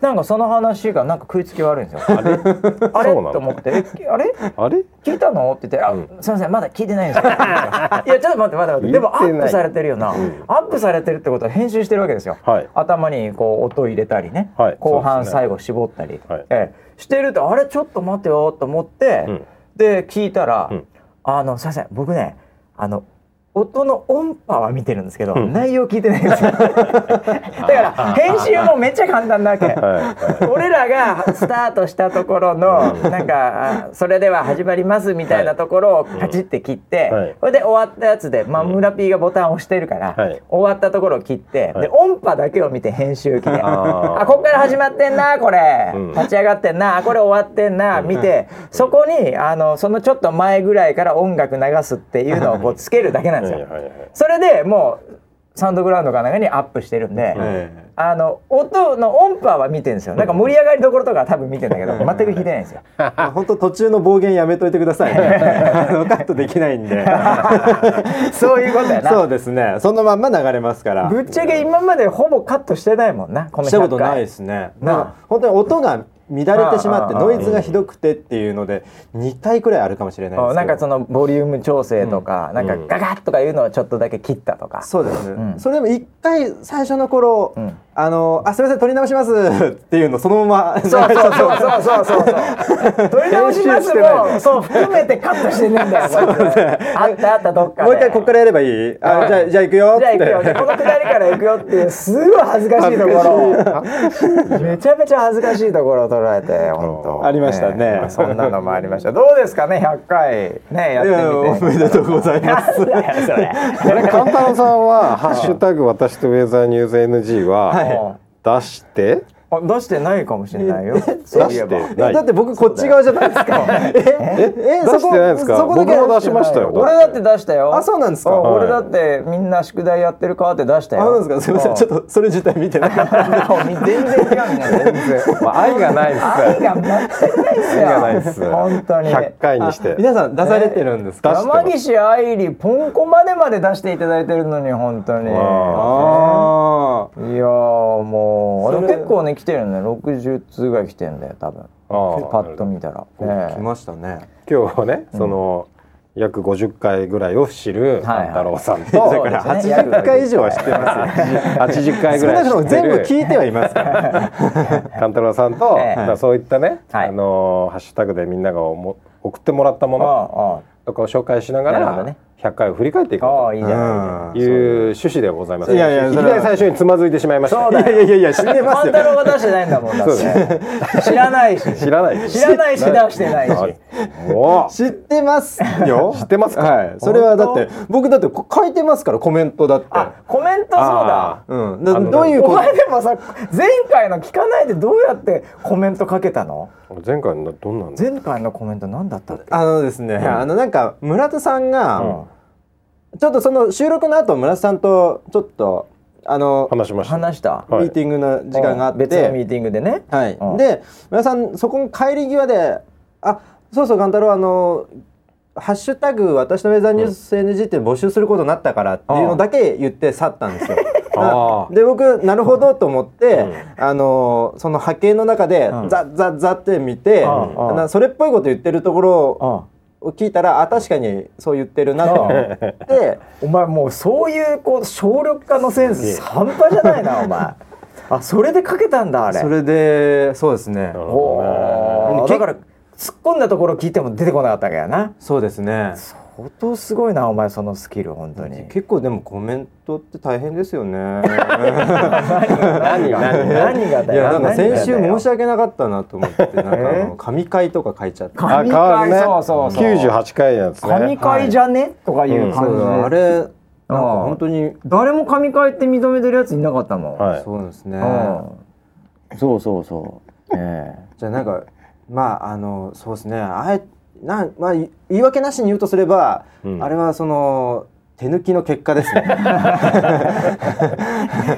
なんかその話がなんか食いつき悪いんですよ。あれ？あれ？と思って。えあれ？あれ？聞いたの？って言って「あ、うん。すみませんまだ聞いてないんですよ」いやちょっと待って待って待って。でもアップされてるよな、ん。アップされてるってことは編集してるわけですよ、はい。頭にこう音入れたりね、はい。後半最後絞ったり、はい。ええ。してるとあれ？ちょっと待てよと思って、うん。で聞いたら「うん。あのすみません僕ねあの音の音波は見てるんですけど、ん。内容聞いてないんですよ。だから編集もめっちゃ簡単なわけ。はいは俺らがスタートしたところのなんかあそれでは始まりますみたいなところをカチッて切って、はい。それで終わったやつで、まあ、村 P がボタンを押してるから、はい。終わったところを切って、はい。で音波だけを見て編集機であこっから始まってんなこれ、うん。立ち上がってんなあこれ終わってんな見てそこにあのそのちょっと前ぐらいから音楽流すっていうのをこうつけるだけなんですよ。いはいはいはいそれでもうサウンドグラウンドかなんかにアップしてるんで、えあの音の音波は見てるんですよ。なんか盛り上がりどころとかは多分見てんだけど、全く聞いてないんですよ。え 本当途中の暴言やめといてくださいね カットできないんで そういうことやな。そうですねそのまんま流れますからぶっちゃけ今までほぼカットしてないもんな。この100回したことないですね。なあなんか本当に音が乱れてしまってノイズがひどくてっていうので2回くらいあるかもしれないですなんかそのボリューム調整とか、なんかうん。ガガッとかいうのをちょっとだけ切ったとか。そうです、うん。それでも1回最初の頃、うんあのあすみません取り直します っていうのそのままそうそうそうそうそうそうそう。取り直しますもそう含めてカットしてねえんだよ。あったあったどっかで。もう一回ここからやればいいあじゃあじゃあ行くよってじゃあ行くよ。このくだりから行くよっていうすごい恥ずかしいところ。めちゃめちゃ恥ずかしいところを捉えて本当。ありましたねまあそんなのもありました。どうですかね100回ねやってみて。めでとうございますなんだよそれ。これカンタロウさんは「ハッシュタグ私とウェザーニューズ NG」は出してあ出してないかもしれないよ。そういえば。出してないえだって僕こっち側じゃないですかええ出してないですか？そこだけ出しましたよ俺だって出したよ。あそうなんですか？俺だってみんな宿題やってるかって出したよ。あそうですか？すみませんちょっと。とそれ自体見てなかった全然違うんだよ全然。まあ愛がないっす愛がないっすよ。本当に。100回にして皆さん出されてるんですか、山岸愛理ポンコまでまで出していただいてるのに本当に。ああいやーもうそれ結構ね来てるね。60通ぐらい来てるんだよ多分。パッと見たら、ええ。来ましたね。今日はねその約50回ぐらいを知るはいはい。カンタロウさん。とそうだからですね80回以上は知ってますよ。80回ぐ少らないくとも全部聞いてはいますから。カンタロウさんと、ええ。だからそういったね、はい。あのーハッシュタグでみんながおも送ってもらったものとかを紹介しながら、ね100回を振り返っていこああうという趣旨でございます。いやいやいきそれは。なり最初につまずいてしまいました。いやいやいや知ってますよ。万太郎が出してないんだもん知らないし。知らない。知らないし出してないし。知ってます。よ。知ってますか？はい。それはだって僕だってこ書いてますからコメントだって。あコメントそうだ。あうん。どういうこ前でもさ前回の聞かないでどうやってコメントかけたの？前回のどんなんだ？前回のコメント何だったっけ？あのですね、あのなんか村田さんが、うんちょっとその収録の後村田さんとちょっとあの話しました。話したはい。ミーティングの時間があって、別のミーティングでね。はい、う。んで村田さんそこの帰り際で「あそうそう勘太郎あのハッシュタグ私のウェザーニュース NG って募集することになったから」っていうのだけ言って去ったんですよ。で僕なるほどと思って、あのその波形の中でうん。ザッザッザッって見て、それっぽいこと言ってるところあを聞いたらあ確かにそう言ってるなと。思って。お前もうそういうこう省力化のセンス半端じゃないなお前。あそれでかけたんだあれ。それでそうですね。おー。だから突っ込んだところ聞いても出てこなかったわけやな。そうですね相当すごいなお前そのスキル本当に。結構でもコメントって大変ですよね。何が何がだよ。いやなんか先週申し訳訳なかったなと思ってなんかあえ？の神回とか書いちゃって。あ神回ね。そうそうそう。98回のやつね。神回じゃね、とかいう感じ。で、だあれなんか本当に誰も神回って認めてるやついなかったもん、はい。そうですね。うん。そうそうそう。ええ。じゃあなんかまああのそうですね。あえなんまあい言い訳なしに言うとすれば、うん。あれはその手抜きの結果ですね。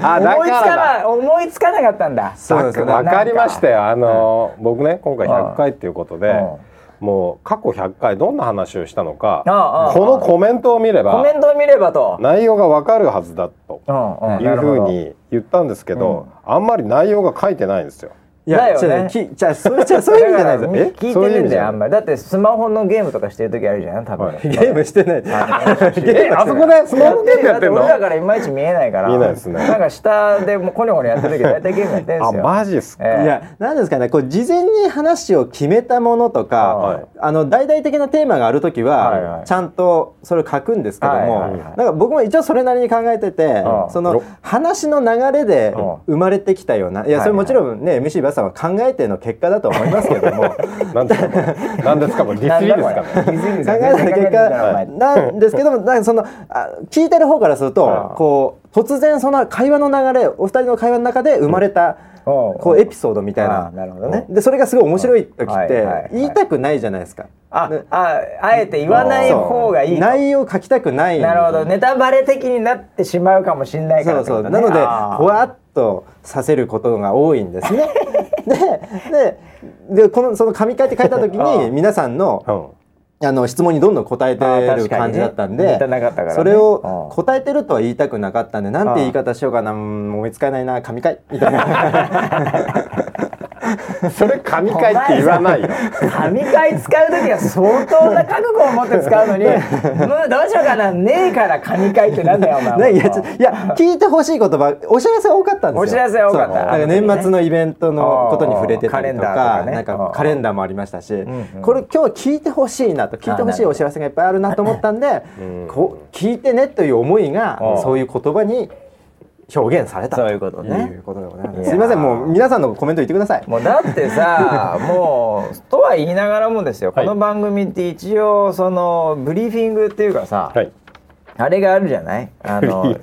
あだ思いつかな思いつかなかったんだ。そうですわかりましたよ。よあの僕ね今回100回っていうことでうん。もう過去100回どんな話をしたのかああこのコメントを見れコばメントを見ればと、内容がわかるはずだとうんうんいうふうに言ったんですけどあんまり内容が書いてないんですよ。いやだよね。違うきじゃあそうじゃあそういう意味じゃないですよ。だからえ？聞いてねえんだよあんまり。だってスマホのゲームとかしてる時あるじゃん多分、はい。ゲームしてない。ゲームあそこでスマホゲームやってんの？俺らからいまいち見えないから。見えないですね。なんか下でもうコニョコニョやってる時大体ゲームやってるんであすよ。マジっすか？ええ。いや何ですかねこう事前に話を決めたものとか、はい。あの大々的なテーマがある時は、ちゃんとそれを書くんですけども、なんか僕も一応それなりに考えてて、うん。その話の流れでうん。生まれてきたような、いやそれもちろんね MC バスさんは考えての結果だと思いますけども。なんですかですかこれ。ディスリーですか？ね。考よえた結果なんですけどもなんかそのあ聞いてる方からするとうん。こう突然その会話の流れお二人の会話の中で生まれたうん。こうエピソードみたいあなーなるほどね。でそれがすごい面白い時ってはいはいはい。言いたくないじゃないですか。あね。ああえて言わない方がいい。と内容書きたくない。なるほど。ネタバレ的になってしまうかもしれないからそうそう。なのでふわっとさせることが多いんですね。でででこのその紙書いて書いた時あに皆さんのうん。あの質問にどんどん答えてる感じだったんで、それをうん答えてるとは言いたくなかったんでなんて言い方しようかなうん思いつかないな神回みたいな それ神回って言わないよ。神回使う時は相当な覚悟を持って使うのに もうどうしようかな。ねえから神回ってなんだよお前ねいやいや聞いてほしい言葉お知らせ多かったんですよ。お知らせ多かった。なんか年末のイベントのことに触れてたりとかなんかカレンダーもありましたし、これ今日聞いてほしいなと聞いてほしいお知らせがいっぱいあるなと思ったんで、うん。こう聞いてねという思いがうん。そういう言葉に表現されたそういうことね。いうことでございます。すいませんもう皆さんのコメント言ってください。もうだってさもうとは言いながらもですよ、はい。この番組って一応そのブリーフィングっていうかさ、はい。あれがあるじゃない？あの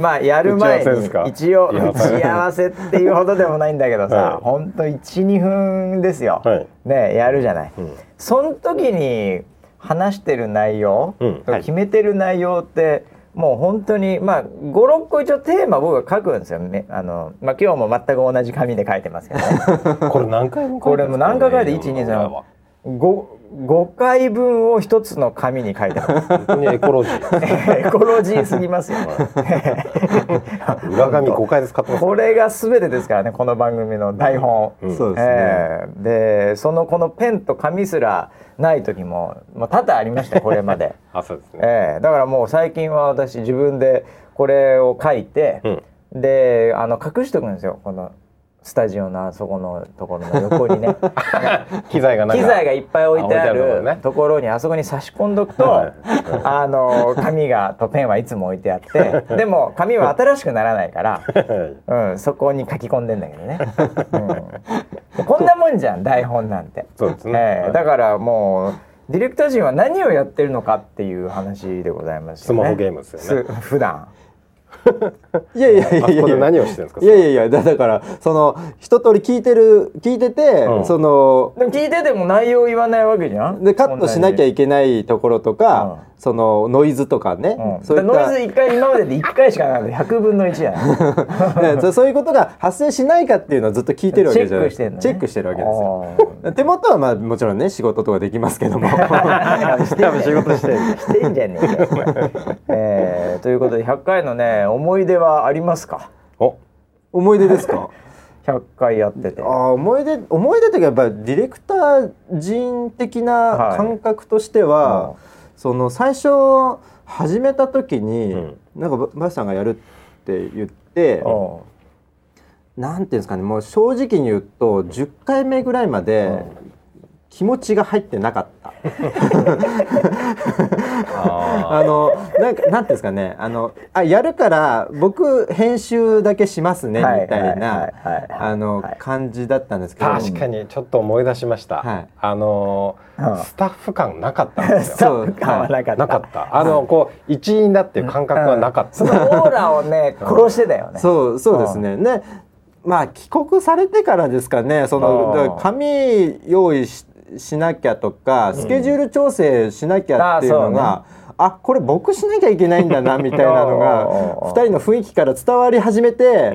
まあやる前に一応打ち合わせっていうほどでもないんだけどさ、はい。ほんと12分ですよ、はい。ねやるじゃない、うん。その時に話してる内容、決めてる内容ってもう本当にまあ56個一応テーマ僕が書くんですよ。ねあの、まあ、今日も全く同じ紙で書いてますけどね。これ何回も書いてこれも何回書いて123 5, 5回分を一つの紙に書いてます。エコロジー。エコロジーすぎますよ 裏紙5回で使ってます。これが全てですからねこの番組の台本、うん。そうですね、えーでそのこのペンと紙すらない時ももう多々ありましたよ これまで、あそうですね。えーだからもう最近は私自分でこれを書いて、であの隠しておくんですよこのスタジオのあそこのところの横にね。機材が機材がいっぱい置いてあるところにあそこに差し込んどくと、はい。あの紙がとペンはいつも置いてあってでも紙は新しくならないから、うん、そこに書き込んでんだけどね、うん、こんなもんじゃん台本なんて、そうですね。ええだからもうディレクター陣は何をやってるのかっていう話でございますよね。スマホゲームですよね。す普段 いやいやいやいや。あそこで何をしてるんですか？いやいやいやだだからその一通り聞いてる聞いてて、うん。そのでも聞いてても内容言わないわけじゃん？でカットしなきゃいいけないところとか、うんそのノイズとかね、うん、そうい。ったノイズ1回今までで1回しかなくて100分の1じゃなそそういうことが発生しないかっていうのをずっと聞いてるわけじゃない。チェックしてんのね。チェックしてるわけですよ。あ手元はまあもちろんね仕事とかできますけども。ーしてん 仕事してる。してんじゃねえかよ、えーということで100回のね思い出はありますか？お。思い出ですか？100回やってて。あー思い出思い出というかやっぱりディレクター人的な感覚としては、はいその最初始めた時に、うん。なんかババシさんがやるって言って、うん。なんていうんですかねもう正直に言うと10回目ぐらいまで気持ちが入ってなかった。あのなんかなんていうんですかね。あのあやるから僕編集だけしますねみはいたいはいはい。なはいあのはい。感じだったんですけど。確かにちょっと思い出しました、はい。あのーうん。スタッフ感なかったんです スタよッフ感はなかった。なかった。あのこう一員だっていう感覚はなかった、そのオーラをね殺してたよね。そうそうですね。ねまあ帰国されてからですかねそのあーだから紙用意ししなきゃとか、スケジュール調整しなきゃっていうのが、あこれ僕しなきゃいけないんだなみたいなのが 2人の雰囲気から伝わり始めて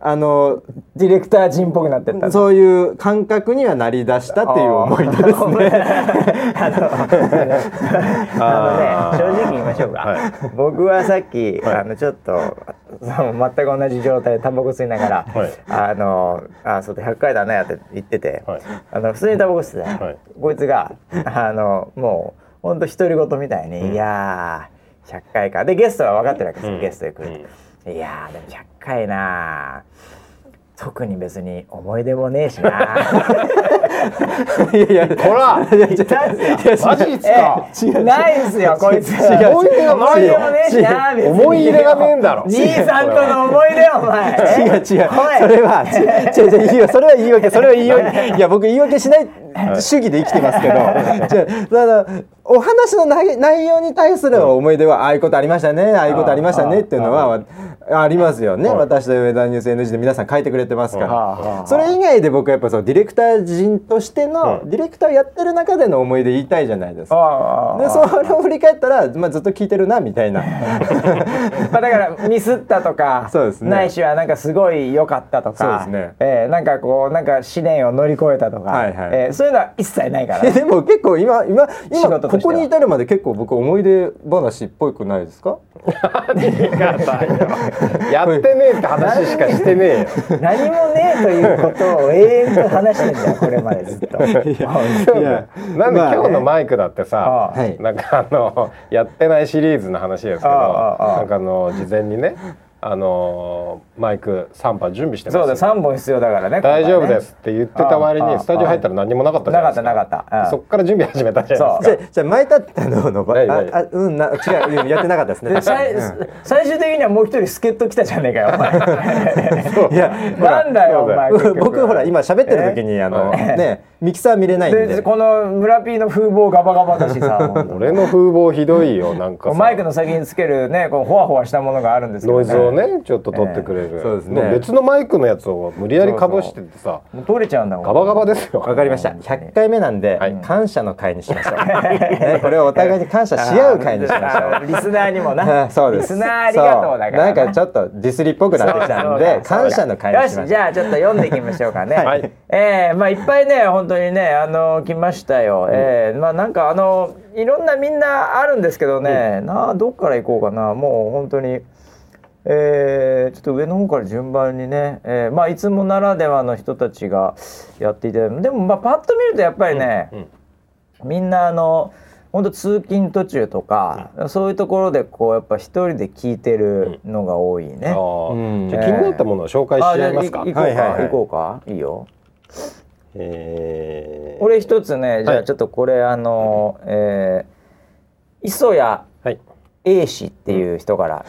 あのディレクター人っぽくなってったそういう感覚にはなりだしたっていう思い出ですね。あのあのね正直言いましょうか、はい。僕はさっき、はい。あのちょっとその全く同じ状態でタバコ吸いながら、はい。あのあそうだ100回だねって言ってて、はい。あの普通にタバコ吸ってた、はい。こいつがあのもうほんと独り言みたいに、いやー100回かでゲストは分かってるわけですよ、うん。ゲストで来る、いやーでも100回なー特に別に思い出もねえしな。いやいや。ほら言ったんですよマジっすか？えないですよこいつ。違う思い出がないよ思い出もねえしな別に。思い入れがねえんだろ。兄さんとの思い出お前。違う違う。それは違う違う違ういいよ。それは言い訳それは言い訳。いや僕言い訳しない主義で生きてますけど。違うだからお話の内内容に対する思い出はああいうことありましたねああいうことありましたねっていうのはありますよね。はい。私と上田ニュース NG で皆さん書いてくれてますかはあはあはらあそれ以外で僕はやっぱそうディレクター陣としてのうんディレクターをやってる中での思い出言いたいじゃないですか。でそれを振り返ったら、まあ、ずっと聞いてるなみたいな。まあだからミスったとかそうですね。ないしはなんかすごい良かったとかそうですね。えーなんかこうなんか試練を乗り越えたとか、はいはい。えーそういうのは一切ないから。えでも結構今今仕今ここに至るまで結構僕思い出話っぽくないですか？やってねえって話しかしてねえよ。何もねえということを永遠と話してんだよこれまでずっと。なんでまあ今日のマイクだってさ、なんかあのやってないシリーズの話ですけどなんかあの事前にねあのマイク3波準備してますそうだ三本必要だからね。大丈夫ですって言ってた割にスタジオ入ったら何にもなかったじゃないですか。なかったなかった。うん。そっから準備始めたじゃないですか。あじゃあ前立ったののああうんな違ううんやってなかったですね。最終的にはもう一人助っ人来たじゃねえかよお前。いや なんだよお前。僕ほら今喋ってる時にあのえねミキサー見れないんで。でこの村 P の風貌ガバガバだしさ。俺の風貌ひどいよなんかさ。マイクの先につけるねこうほわほわしたものがあるんですけど、ノイズをねちょっと取ってくれる、ええそうですね。別のマイクのやつを無理やりかぶしててさもう取れちゃうんだもん。ガバガバですよ。わかりました。100回目なんではい。感謝の会にしましょう。ねこれをお互いに感謝し合う会にしましょあーリスナーにもうな。あそうです。リスナーありがとうだから。なんかちょっとディスりっぽくなってきたんで感謝の会にしましょう。よしじゃあちょっと読んでいきましょうかね。はい。えーまあいっぱいね本当にねあの来ましたよ。えーまあなんかあのいろんなみんなあるんですけどね、なあどっから行こうかな。もう本当に。えーちょっと上の方から順番にね、えーまあいつもならではの人たちがやっていただいてでもまあパッと見るとやっぱりね、みんなあの本当通勤途中とか、そういうところでこうやっぱ一人で聞いてるのが多いね。うん。じゃあ気になったものを紹介しちゃいますか、行こうか、はいはいはい。行こうか。いいよ。えー。俺一つねじゃはい。あちょっとこれ、あのえー磯谷はい、A 氏っていう人から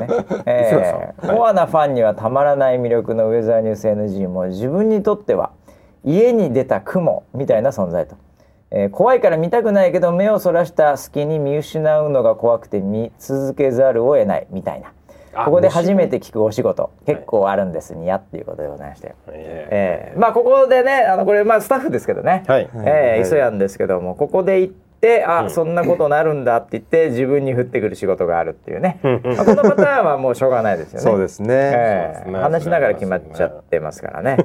ね。えーコアなファンにはたまらない魅力のウェザーニュース NG も自分にとっては家に出た雲みたいな存在と、えー怖いから見たくないけど目をそらした隙に見失うのが怖くて見続けざるを得ないみたいな。あここで初めて聞くお仕事。結構あるんですにやっていうことでございまして、え。えーまあここでねあのこれまあスタッフですけどね、はい。えー磯谷ですけどもここで行ってあ、そんなことなるんだって言って自分に降ってくる仕事があるっていうね、まあこのパターンはもうしょうがないですよね。そうですね。えー話しながら決まっちゃってますからね。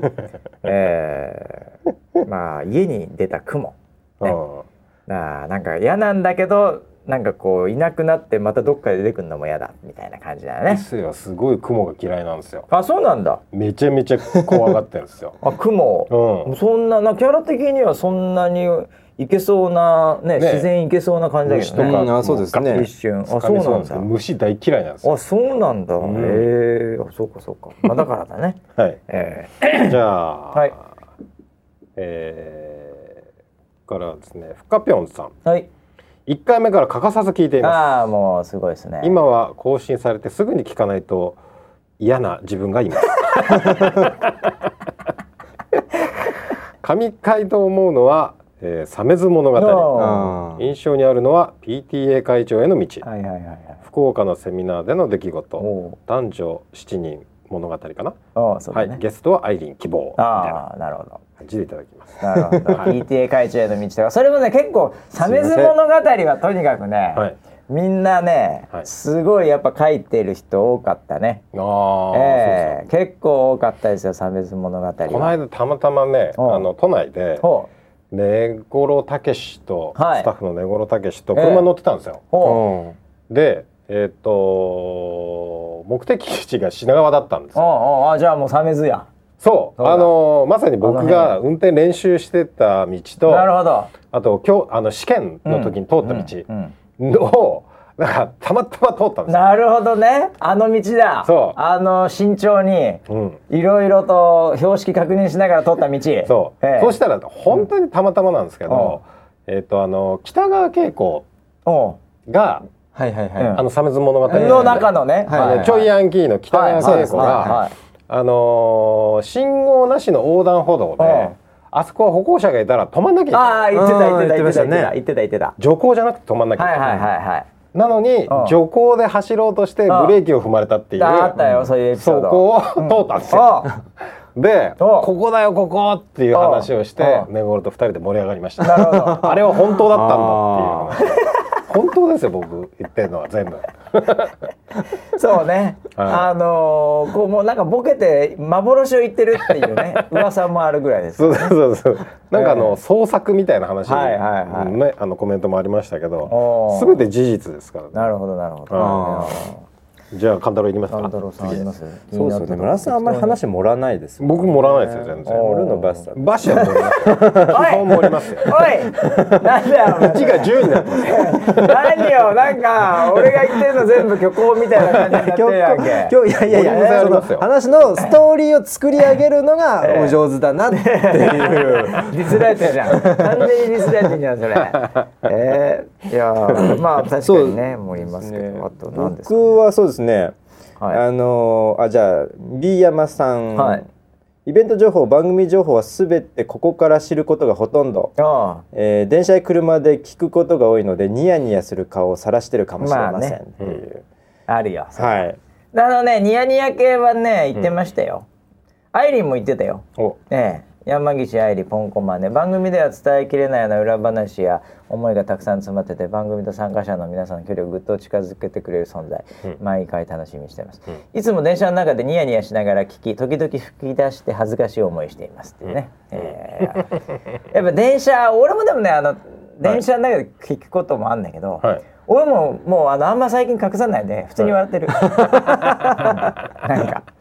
えーまあ家に出た雲、ーねなあなんか嫌なんだけどなんかこういなくなってまたどっかで出てくるのも嫌だみたいな感じだようん、ね。磯谷はすごい雲が嫌いなんですよ。あそうなんだ。めちゃめちゃ怖がってるんですよ。あ雲、うん。そんななキャラ的にはそんなにいけそうなねね自然いけそうな感じだけどね。虫とかそうですね一瞬あ掴そうなんだ。虫大嫌いなんですよあそうなんだ。へんえあそうかそうか。まあだからだね。はいえじゃあ、はいえー、からですね深ぴょんさんー、はい。1回目から欠かさず聞いていまああもうすごいですね。す今は更新されてすぐに聞かないと嫌な自分がいます 神回と思うのは、えー、鮫洲物語。印象にあるのは PTA 会長への道。はいはいはいはい。福岡のセミナーでの出来事。お男女7人物語かな、おあそうはい。ゲストはアイリン希望。ああなるほど。じでいただきます。なるほど。PTA 会長への道とか。それもね結構「サメズ物語」はとにかくね、はい。みんなね、はい。すごいやっぱ書いてる人多かったね。ああ、ええ結構多かったですよ「サメズ物語は」この間たまたまね、う。んあの都内でほう根頃たけしと、はい。スタッフの根頃たけしとええ車乗ってたんですよ。ほう。で、えっ、と目的地が品川だったんですよ。おうおうあじゃあもうサメズや。そう、あのまさに僕が運転練習してた道と、なるほど。あと今日あの試験の時に通ったうん道を、なんかたまたま通ったんですよ。なるほどね。あの道だ。そう。あの慎重にうん。いろいろと標識確認しながら通った道。そう、ええ。そうしたら本当にたまたまなんですけど、えっ、とあの北川景子が、はいはいはい、うんあのサメズ物語の中のね、あのちょい。ヤンキーの北川景子が、はいあのー信号なしの横断歩道で、うん。あそこは歩行者がいたら止まんなきゃいけあない。あ言ってた言ってたうん言ってた言ってたね言ってた言ってた。徐行じゃなくて止まんなきゃいけない、はいはいはいはいなのにうん徐行で走ろうとしてブレーキを踏まれたっていう、あったよそういうエピソード。そこを通ったんですよ、あでうんここだよここっていう話をしてうん根頃と二人で盛り上がりました。あれは本当だったんだっていう。話本当ですよ僕言ってるのは全部 そうね、はい。あのーこうもうなんかボケて幻を言ってるっていうね 噂もあるぐらいですそうそうそうそう。なんかあえの創作みたいな話はいはいはい。ねあのコメントもありましたけおどー。全て事実ですからね。なるほどなるほど。あじゃあ勘太郎いきますか？勘太郎さんあります？そうですよね。村田さんあんまり話盛らないですよ僕盛らないですよ全然。盛るのバスさんバシは盛りますよ基本盛りますよ。おい。なんだよ1が10になってます何よなんか俺が言ってるの全部虚構みたいな感じになってるやんけ。今日いやいやいやそのりますよ。話のストーリーを作り上げるのがお上手だなっていう、ディスられてるじゃん。完全にディスられてるじゃんそれ。えー、いやーまあ確かにねもういますけど、あと何ですか、僕はそうですね、はい。あのあじゃあ B 山さん、はい。イベント情報番組情報はすべてここから知ることがほとんど、あえー電車や車で聞くことが多いのでニヤニヤする顔を晒してるかもしれません。っていう、ああるよ。はい。あのねニヤニヤ系はね言ってましたよ、アイリンも言ってたよ。お。ええ山岸愛理ポンコマね番組では伝えきれないような裏話や思いがたくさん詰まってて番組と参加者の皆さんの距離をぐっと近づけてくれる存在、毎回楽しみにしています、いつも電車の中でニヤニヤしながら聞き時々吹き出して恥ずかしい思いしていますっていうね、ええやっぱ電車俺もでもねあの電車の中で聞くこともあんだけど、はい。俺ももうあのあんま最近隠さないで普通に笑ってる、なんか。あ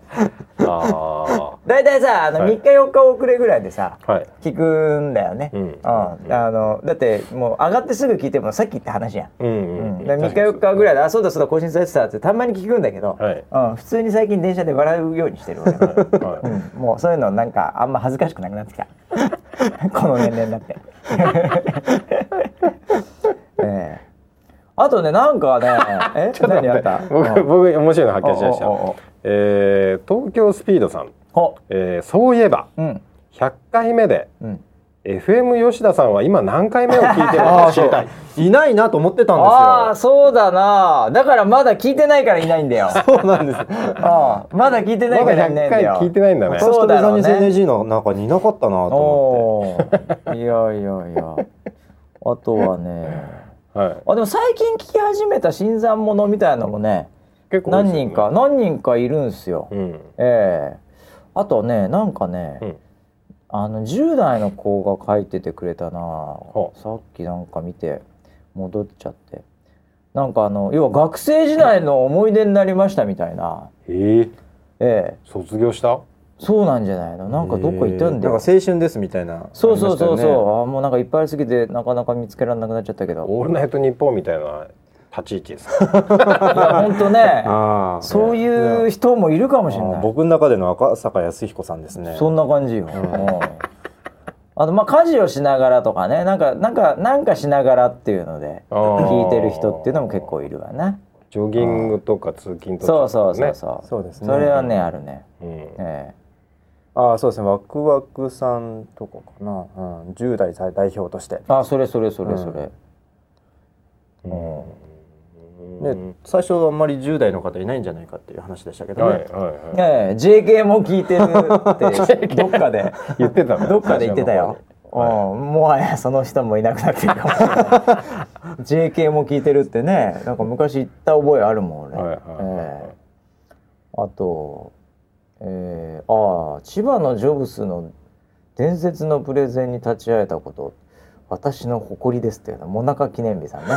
大体さあのはい。3日4日遅れぐらいでさ、あはい。聞くんだよね、うん。あのだってもう上がってすぐ聞いてもさっき言った話やん、うんううん。ん。で3日4日ぐらいで「あそうだそうだ更新されてた」ってたまに聞くんだけど、はい。うん、普通に最近電車で笑うようにしてる俺は、はい。うん、もうそういうのなんかあんま恥ずかしくなくなってきた。この年齢になって。ええ。あとねなんかねえ？ちょっと待って。何あった？僕うん。僕面白いの発見しましたおおおえー東京スピードさん、ほえーそういえばうん。100回目でうん。FM 吉田さんは今何回目を聞いてるのか 知りたい。いないなと思ってたんですよ。ああそうだな。だからまだ聞いてないからいないんだよ。そうなんです。ああまだ聞いてないまだ100からいないんだよ。回聞いてないんだね。そうそうだろうね。ね。NG の中にいなかったなと思って。いやいやいや。あとはね。はい。あでも最近聞き始めた新参者みたいなのもね結構ね。何人か何人かいるんすよ、うん。ええ。あとねなんかね、うん。あの10代の子が書いててくれたな。ほさっきなんか見て戻っちゃって。なんかあの要は学生時代の思い出になりましたみたいな。えー、ええ。卒業した？そうなんじゃないの？なんかどっか行ったんだよ、なんか青春ですみたいな。そうそうそうそう、あもうなんかいっぱいありすぎてなかなか見つけられなくなっちゃったけど。オールナイトニッポンみたいな立ち位置です。かいや本当ね ああ。そういう人もいるかもしれあない。ー僕の中での赤坂康彦さんですね。そんな感じよ、うん。あとまあ家事をしながらとかねなんかなんかなんかしながらっていうので聞いてる人っていうのも結構いるわなジョギングとか通勤とか、そうそうそうそう。そうですね。それはねあるね、うん。えああそうですね。ワクワクさんとかかな。うん。10代代表として。え。あそれそれそれそれ、うんで最初あんまり10代の方いないんじゃないかっていう話でしたけどね、はいはいはい。ええ JK も聞いてるってどっかで。言ってたねどっかで言ってたよ。うん、もはやその人もいなくなってるかもしれない。JK も聞いてるってね、なんか昔言った覚えあるもんね。はいはいはいええ。あと、えー、ああ千葉のジョブスの伝説のプレゼンに立ち会えたこと。私の誇りですっていうのはもなか記念日さんね。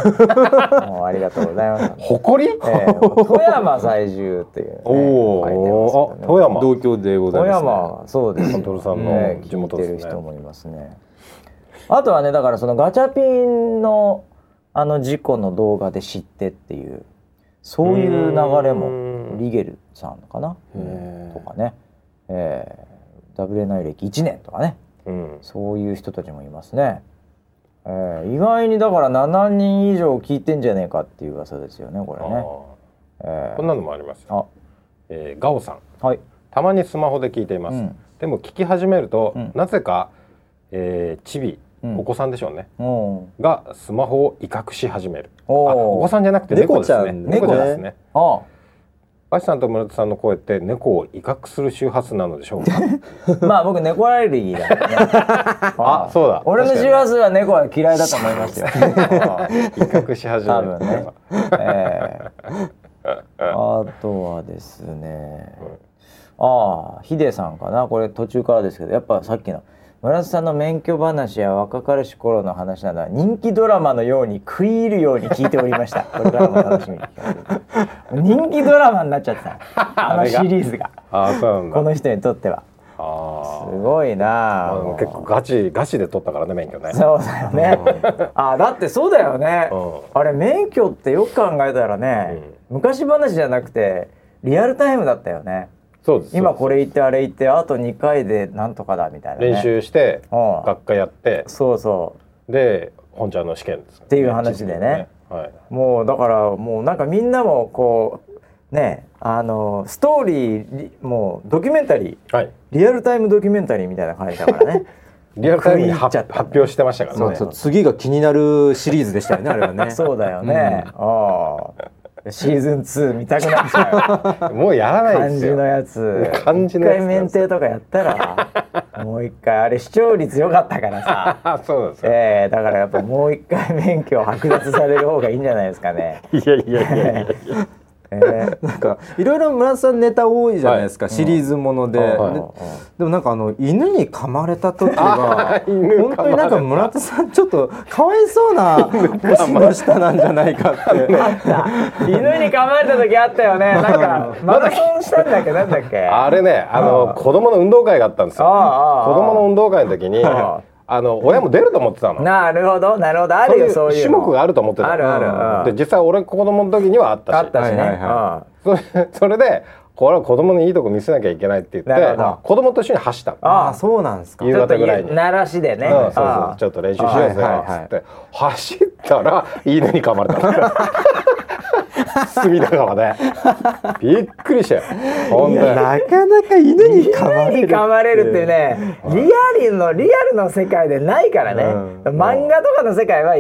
もうありがとうございます。誇り？ええ富山在住っていう、ね、おおね。あ富山。同郷でござい富ます、ね、山そうです。よカントルさんのね地元ですね。てる人もいますね。あとはねだからそのガチャピンのあの事故の動画で知ってっていうそういう流れうもん。リゲルさんかな？とかね、えー、WNI 歴1年とかね。うん。そういう人たちもいますね、えー、意外にだから7人以上聞いてんじゃねえかっていう噂ですよねこれね、あーえこんなのもありますよ、えー、ガオさん。あはい。たまにスマホで聞いています、うん。でも聞き始めると、うん。なぜか、えー、チビ、うん。お子さんでしょうね。おがスマホを威嚇し始める。お子さんじゃなくて猫ですね。猫ちゃんですね。あバシさんと村田さんの声って猫を威嚇する周波数なのでしょうか？まあ僕猫アレルギーだからね。あそうだ俺の周波数は猫は嫌いだと思いますよ。威嚇し始める多分ね。ええあとはですね。ああヒデさんかなこれ途中からですけどやっぱさっきの村田さんの免許話や若かりし頃の話などは人気ドラマのように食い入るように聞いておりました。これからも楽しみ人気ドラマになっちゃってた。あのシリーズが。ああそうなんだ。この人にとっては。あすごいな。結構ガチガチで取ったからね免許ね。そうだよね。あだってそうだよね。うん。あれ免許ってよく考えたらね、昔話じゃなくてリアルタイムだったよね。そうです今これ言ってあれ言ってあと2回でなんとかだみたいな、ね。練習してうん。学科やって。そうそで本ちゃんの試験です、っていう話でね。はい、う。もうだからもうなんかみんなもこうねあのストーリーリもうドキュメンタリーはい、リアルタイムドキュメンタリーみたいな感じだからね。リアルタイムに発発表してましたからねそうそう。次が気になるシリーズでしたよねあれはね。そうだよね。ああ。シーズン2見たくなっちゃう。もうやらないですよ。漢字のやつ。漢字のやつ一回免停とかやったらもう一回あれ視聴率良かったからさ。あ そうですか、えー、だからやっぱもう一回免許を剥奪される方がいいんじゃないですかね。いやいやいやいやいやえーなんかいろいろ村田さんネタ多いじゃないですか、シリーズもので,で、はいでもなんかあの犬に噛まれた時は本当になんか村田さんちょっとかわいそうな 星の下なんじゃないかって。犬に噛まれた時あったよね。なんかマラソンしたんだっけ？なんだっけ？あれねあの子供の運動会があったんですよ。子供の運動会の時にああの親も出ると思ってたの。なるほどなるほど。あるよそういうの。種目があると思ってたの。あるあるうん。で実際俺子供の時にはあったし。あったしね、はいはいはそれそれでこれは子供にいいとこ見せなきゃいけないって言って子供と一緒に走ったの。ああ。あそうなんですか。夕方ぐらいに。鳴らしでね。うんそうそう。ちょっと練習しようぜ。っつって。走ったら犬に噛まれた。の隅田川でびっくりしたよ。ほんでなかなか犬に噛まれる犬に噛まれるってねリアルのリアルの世界でないからね、うん。漫画とかの世界は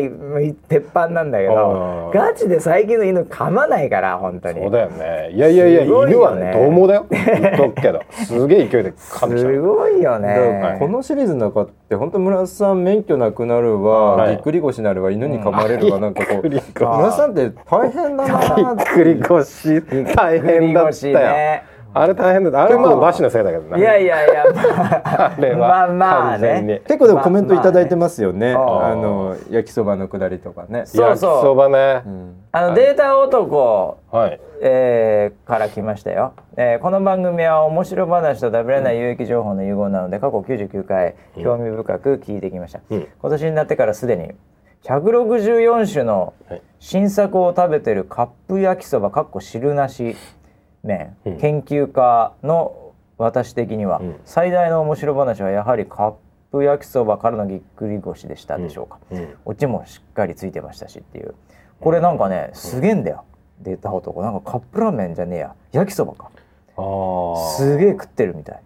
鉄板なんだけど、うん。ガチで最近の犬噛まないから本当に。そうだよね。いやいやいやすごい犬はよねね獰猛だよ。言っとくけど。すげえ勢いで噛んできたすごいよね。このシリーズの中って本当村田さん免許なくなるわ、はい。ぎっくり腰になるわ犬に噛まれるわ、なんかこう。村田さんって大変だなぎっくり腰大変だったよ、ねあれ大変だあれもバシのせいだけどねいやいやいやまああれはまあね。結構でもコメントいただいてますよね,、まああの焼きそばのくだりとかね。そう焼きそばね、あのデータ男はい。えーから来ましたよ、えーこの番組は面白話とダブらない有益情報の融合なので過去99回興味深く聞いてきました、うん。今年になってからすでに164種のはい。新作を食べてるカップ焼きそばかっこ汁なし麺、うん。研究家の私的には、うん。最大の面白話はやはりカップ焼きそばからのぎっくり腰でしたでしょうか、うん。オチもしっかりついてましたしっていう。これなんかねすげえんだよ、データ男。なんかカップラーメンじゃねえや。焼きそばか。すげえ食ってるみたい。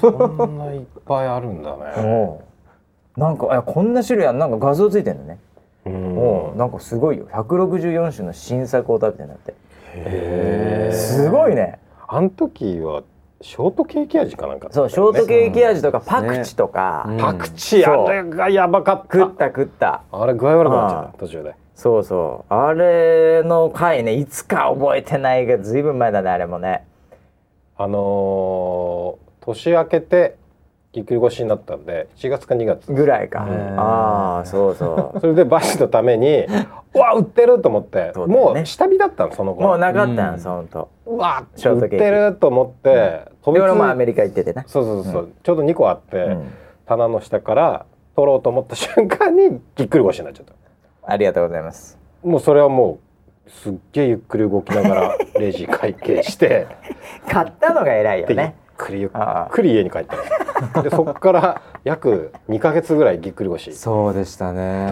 そんないっぱいあるんだね。なんかあこんな種類あんなんか画像ついてんのね。うん。もうなんかすごいよ。164種の新作を食べてんだってすごいね。あの時はショートケーキ味かなんかだったそうショートケーキ味とかパクチとか、うん。パクチーそう。あれがやばかった。食った食った。あれ具合悪くなっちゃあった途中で。そうそう。あれの回ねいつか覚えてないけどずいぶん前だねあれもね。あのー年明けてぎっくり腰になったんで1月か2月。ぐらいか、うん。ああそうそう。それでバシのために うわ売ってると思って、ね。もう下火だったのその後もうなかったんうん。ですほんとうわ売ってると思って、飛でびつ俺もアメリカ行っててね。そうそうそう、ちょうど2個あって、うん。棚の下から取ろうと思った瞬間にぎっくり腰になっちゃった。ありがとうございます。もうそれはもうすっげえゆっくり動きながらレジ会計して。買ったのが偉いよねくりゆっくり家に帰った でそっから約2か月ぐらいぎっくり腰。そうでしたね。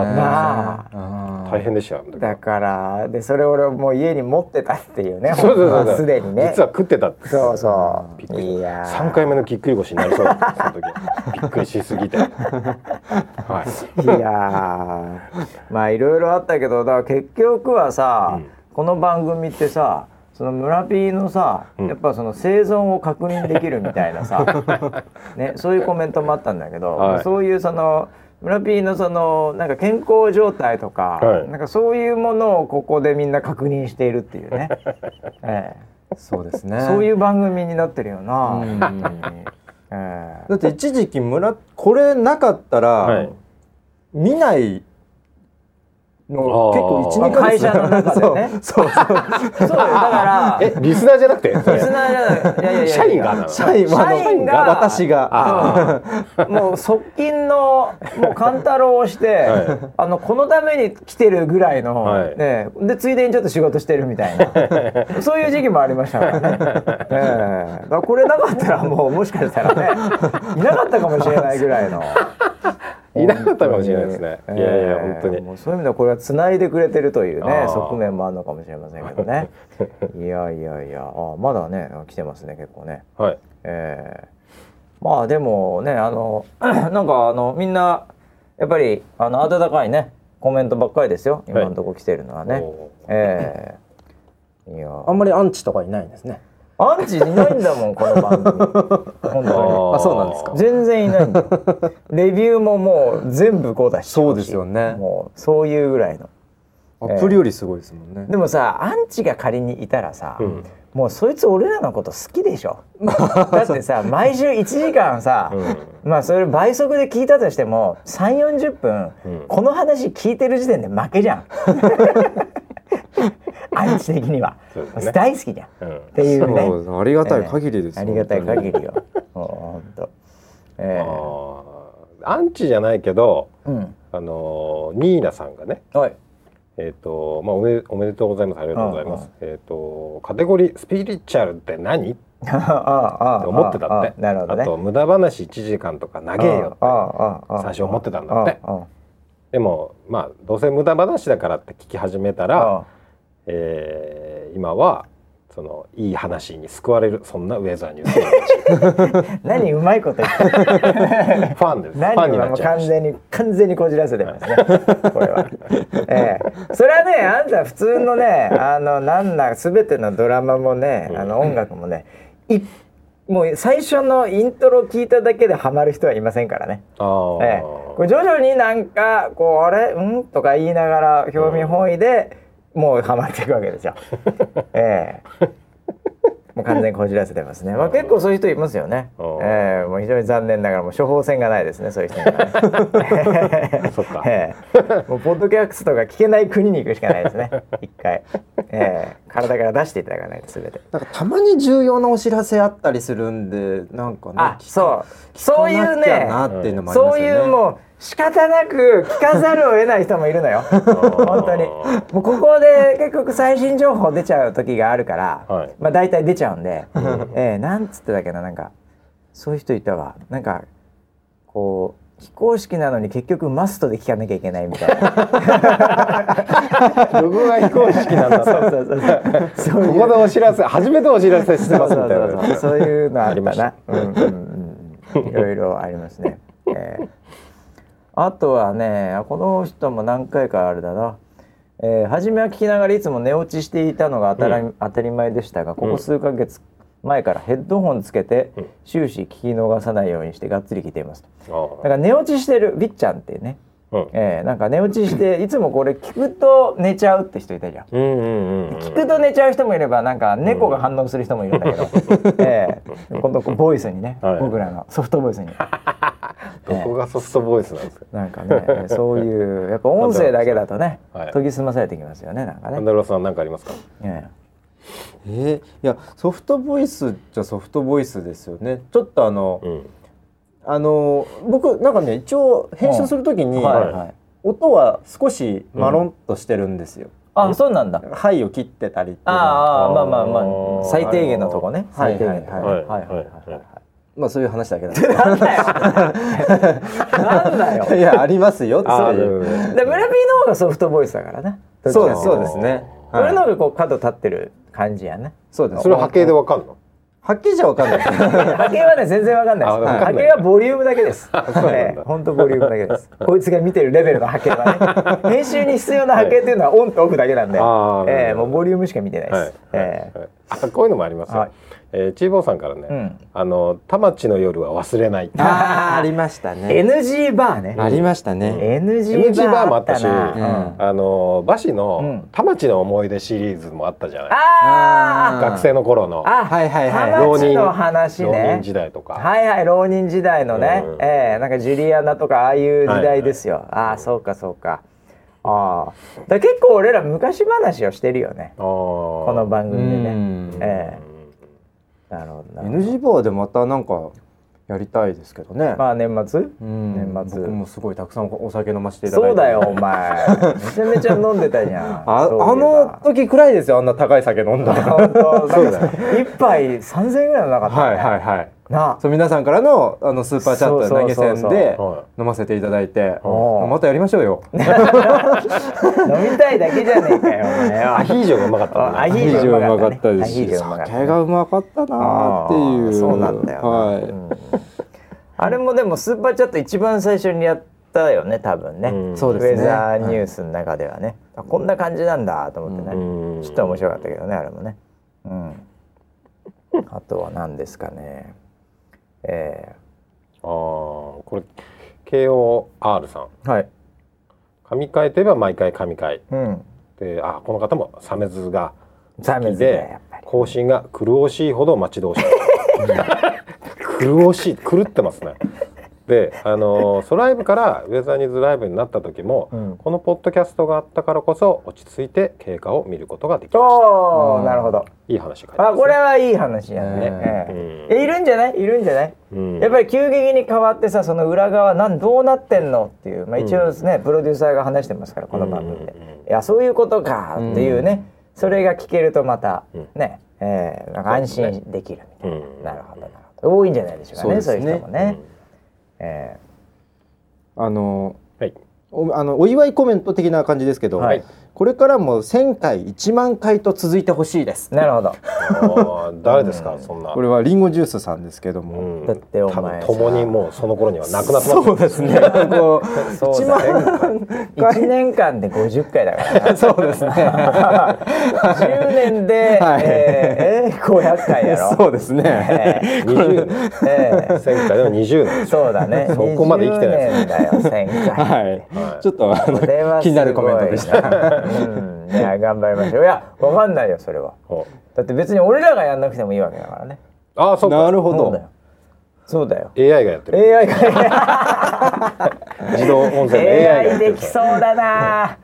大変でしただからでそれ俺もう家に持ってたっていうねそうそうそうすでにね。実は食ってたってそうそびっくりういやー。3回目のぎっくり腰になりそうだったその時。びっくりしすぎて。はい。いやー。まあいろいろあったけどだから結局はさ、うん。この番組ってさその村 P のさ、うん。やっぱその生存を確認できるみたいなさ、ね、そういうコメントもあったんだけど、はい。そういうその村 P のそのなんか健康状態とか、はい。なんかそういうものをここでみんな確認しているっていうね、えーそうですね。え、そういう番組になってるよな。ええ。だって一時期村これなかったら、はい。見ないの結構一あー二ヶ月。会社の中でね。そうそうそう。そうだからえリスナーじゃなくて？リスナーじゃない。いやいやいや社員がなの？社員社員が私が。うんもう側近のもう勘太郎をして、はい。あのこのために来てるぐらいの、はい。ね、でついでにちょっと仕事してるみたいな。そういう時期もありましたからね、ええ。だこれなかったらもうもしかしたらねいなかったかもしれないぐらいの。いなかったかもしれないですね。いやいや本当に。もうそういう意味ではこれはつないでくれてるというね側面もあるのかもしれませんけどね。いやいやいや。あまだね来てますね結構ね。はい。えー。まあでもねあの なんかあのみんなやっぱりあの温かいねコメントばっかりですよ。今のところ来てるのはね。おー。えー。いやあんまりアンチとかいないんですね。アンチいないんだもんこの番組。本当あそうなんですか。に全然いないんだよ。レビューももう全部こうだし。そうですよね。もうそういうぐらいの。アプリよりすごいですもんね。でもさアンチが仮にいたらさ、うん。もうそいつ俺らのこと好きでしょ。だってさ毎週1時間さ、まあそれ倍速で聞いたとしても3 4 0分、うん。この話聞いてる時点で負けじゃん アンチ的には、ね。大好きじゃん、うん。っていうね。ありがたい限りです、ありがたい限り。りよ。もうほんと。えあーアンチじゃないけどえうん。あのーニーナさんがねはい。えっ、とまあおめおめでとうございます。ありがとうございます。えっ、とカテゴリースピリチュアルって何？っ てあああ思ってたって。あなるほどね。あと無駄話1時間とか長えよって。ああああ最初思ってたんだって。ああでもまあどうせ無駄話だからって聞き始めたあら、あえー今はそのいい話に救われるそんなウェザーニュース 何うまいこと言ってるファンです。フ何ァンにはもうなっちゃいました。完全に完全にこじらせてますねこれは、ええ、それはねあんた普通のねあのなんだ全てのドラマもねあの音楽もねいもう最初のイントロ聞いただけでハマる人はいませんからね、あー。ええ、これ徐々になんかこうあれ？うん？とか言いながら興味本位でもうハマっていくわけですよ。ええもう完全にこじらせてますね。まあ結構そういう人いますよね。うんええもう非常に残念ながらもう処方箋がないですね。そういう人にはね。そっか ええもうポッドキャストが聞けない国に行くしかないですね。一回、ええ体から出していただかないとすべて。なんかたまに重要なお知らせあったりするんで、なんかね。あ、そう、そういうね。なっていうのもありまそうすよね。いうもう仕方なく聞かざるを得ない人もいるのよ。本当に。もうここで結局最新情報出ちゃう時があるから、はい。まあ大体出ちゃうんで、えーなんつってたっけななんかそういう人いたわ。なんかこう非公式なのに結局マストで聞かなきゃいけないみたいな。どこが非公式なんだ。と。そうそうそう。そうここでお知らせ初めてお知らせしてますみたいな。そういうのあったな。うんうんうん。いろいろありますね。えーあとはねこの人も何回かあれだな、えー初めは聞きながらいつも寝落ちしていたのが当たり,、当たり前でしたがここ数ヶ月前からヘッドホンつけてうん。終始聞き逃さないようにしてがっつり聞いていますあだから寝落ちしてるビッちゃんってね、うん。えーなんか寝落ちしていつもこれ聞くと寝ちゃうって人いたじゃん。うんうんうんうん。聞くと寝ちゃう人もいればなんか猫が反応する人もいるんだけど、ええ今度ボイスにね、はい。僕らのソフトボイスに。どこがソフトボイスなんですか？なんかねそういうやっぱ音声だけだとね、はい。研ぎ澄まされてきますよねなんかね、アンダロさん何かありますか？ええーいやソフトボイスじゃソフトボイスですよね。ちょっとあの、うんあの僕なんかね一応編集するときえに、はいはい。音は少しマロンとしてるんですよ。あそうなんだ「はい」を切ってたりっていうああまあまあまあ。最低限のとこね。はい最低限のとこね。はいはいはい。はいはいまあそういう話だけなんですなんだよ。なんだよいやありますよあそう。いうーで村 P の方がソフトボイスだからねそうですそうですね。俺のはい、方がこう角立ってる感じやね。そうです。それは波形でわかんの？はっきりじゃわかんない。波形はね全然わかんないです。波形はボリュームだけです。そうなんだ。ええほんとボリュームだけです。こいつが見てるレベルの波形はね。編集に必要な波形っていうのはオンとオフだけなんで、ええもうボリュームしか見てないです、はい。ええはいあこういうのもありますよ、はい。えーチーボーさんからね、うん。あの田町の夜は忘れない。ああありましたね。NG バーね。ありましたね。NG ババーーもあったし、な。うん。あのバシうのん。田町の思い出シリーズもあったじゃない、あー。学生の頃のあはいはいはい。田町の話浪ね人時代とか、はいはい浪人時代のね、うん。ええなんかジュリアナとかああいう時代ですよ、ああそうかそうかああだ結構俺ら昔話をしてるよね。ここの番組でね。うん。ええ。なるほどなるほど。NG バーでまたなんかやりたいですけどね。まあ年末？うん。年末。僕もすごいたくさんお酒飲ませていただいて。そうだよ。お前。めちゃめちゃ飲んでたじゃん。ああの時くらいですよあんな高い酒飲んだら。本当？そうだよ。一杯三千円ぐらいのなかった、ね、はいはいはい。な。あそう皆さんからのあのスーパーチャット投げ銭では飲ませていただいて、またやりましょうよ。飲みたいだけじゃねえかよアヒージョがうまかった。アヒージョうまかったね。アヒージョうまかった。ですし、酒がうまかったなーっていう。そうなんだよな、はい。うん。あれもでもスーパーチャット一番最初にやったよね多分ね、うん。そうですね。ウェザーニュースの中ではね、あこんな感じなんだと思ってね、うん。ちょっと面白かったけどねあれもね。うん。あとは何ですかねえあーこれ KOR さん。ー、はい。神回といえば毎回神回。うん。であこの方もサメズが好きで更新が苦しいほど待ち遠しい。苦しい狂ってますねであのーソライブからウェザーニューズライブになった時も、うん。このポッドキャストがあったからこそ落ち着いて経過を見ることができました。おー、うん。なるほど。いい話書いてますあこれはいい話やね、ええ。ええいるんじゃない？いるんじゃない、うん。やっぱり急激に変わってさその裏側なんどうなってんのっていう、まあ、一応ね、プロデューサーが話してますからこの番組で、うんうんうんいやそういうことかっていうね、それが聞けるとまたうん。ね、えーなんか安心できるみたいな、うん。なるほどなるほど。多いんじゃないでしょうかねそういう人もね、えあのはい。おあのお祝いコメント的な感じですけど、はいこれからも1000回1万回と続いてほしいです。ー、なるほど。誰ですか、そんな。これはリンゴジュースさんですけども、うん。だってお前共にもうその頃にはなくなってます。そうですね。こう1そうだよ万1年間で50回だから。な そうですね。10年で、はい。えーえー、500回やろ。そうですね。え20年ーえー。前回でも20年。そうだね。そこまで生きてない。です20年だよ、1000回。はい、はい。ちょっとあの気になるコメントでしたうん、いや、頑張りましょう。いや、わかんないよ、それは。だって別に俺らがやんなくてもいいわけだからね。ああそうかなるほどそうだよ。そうだよ。AI がやってる AI が自動音声の AI がや AI ってるできそうだな。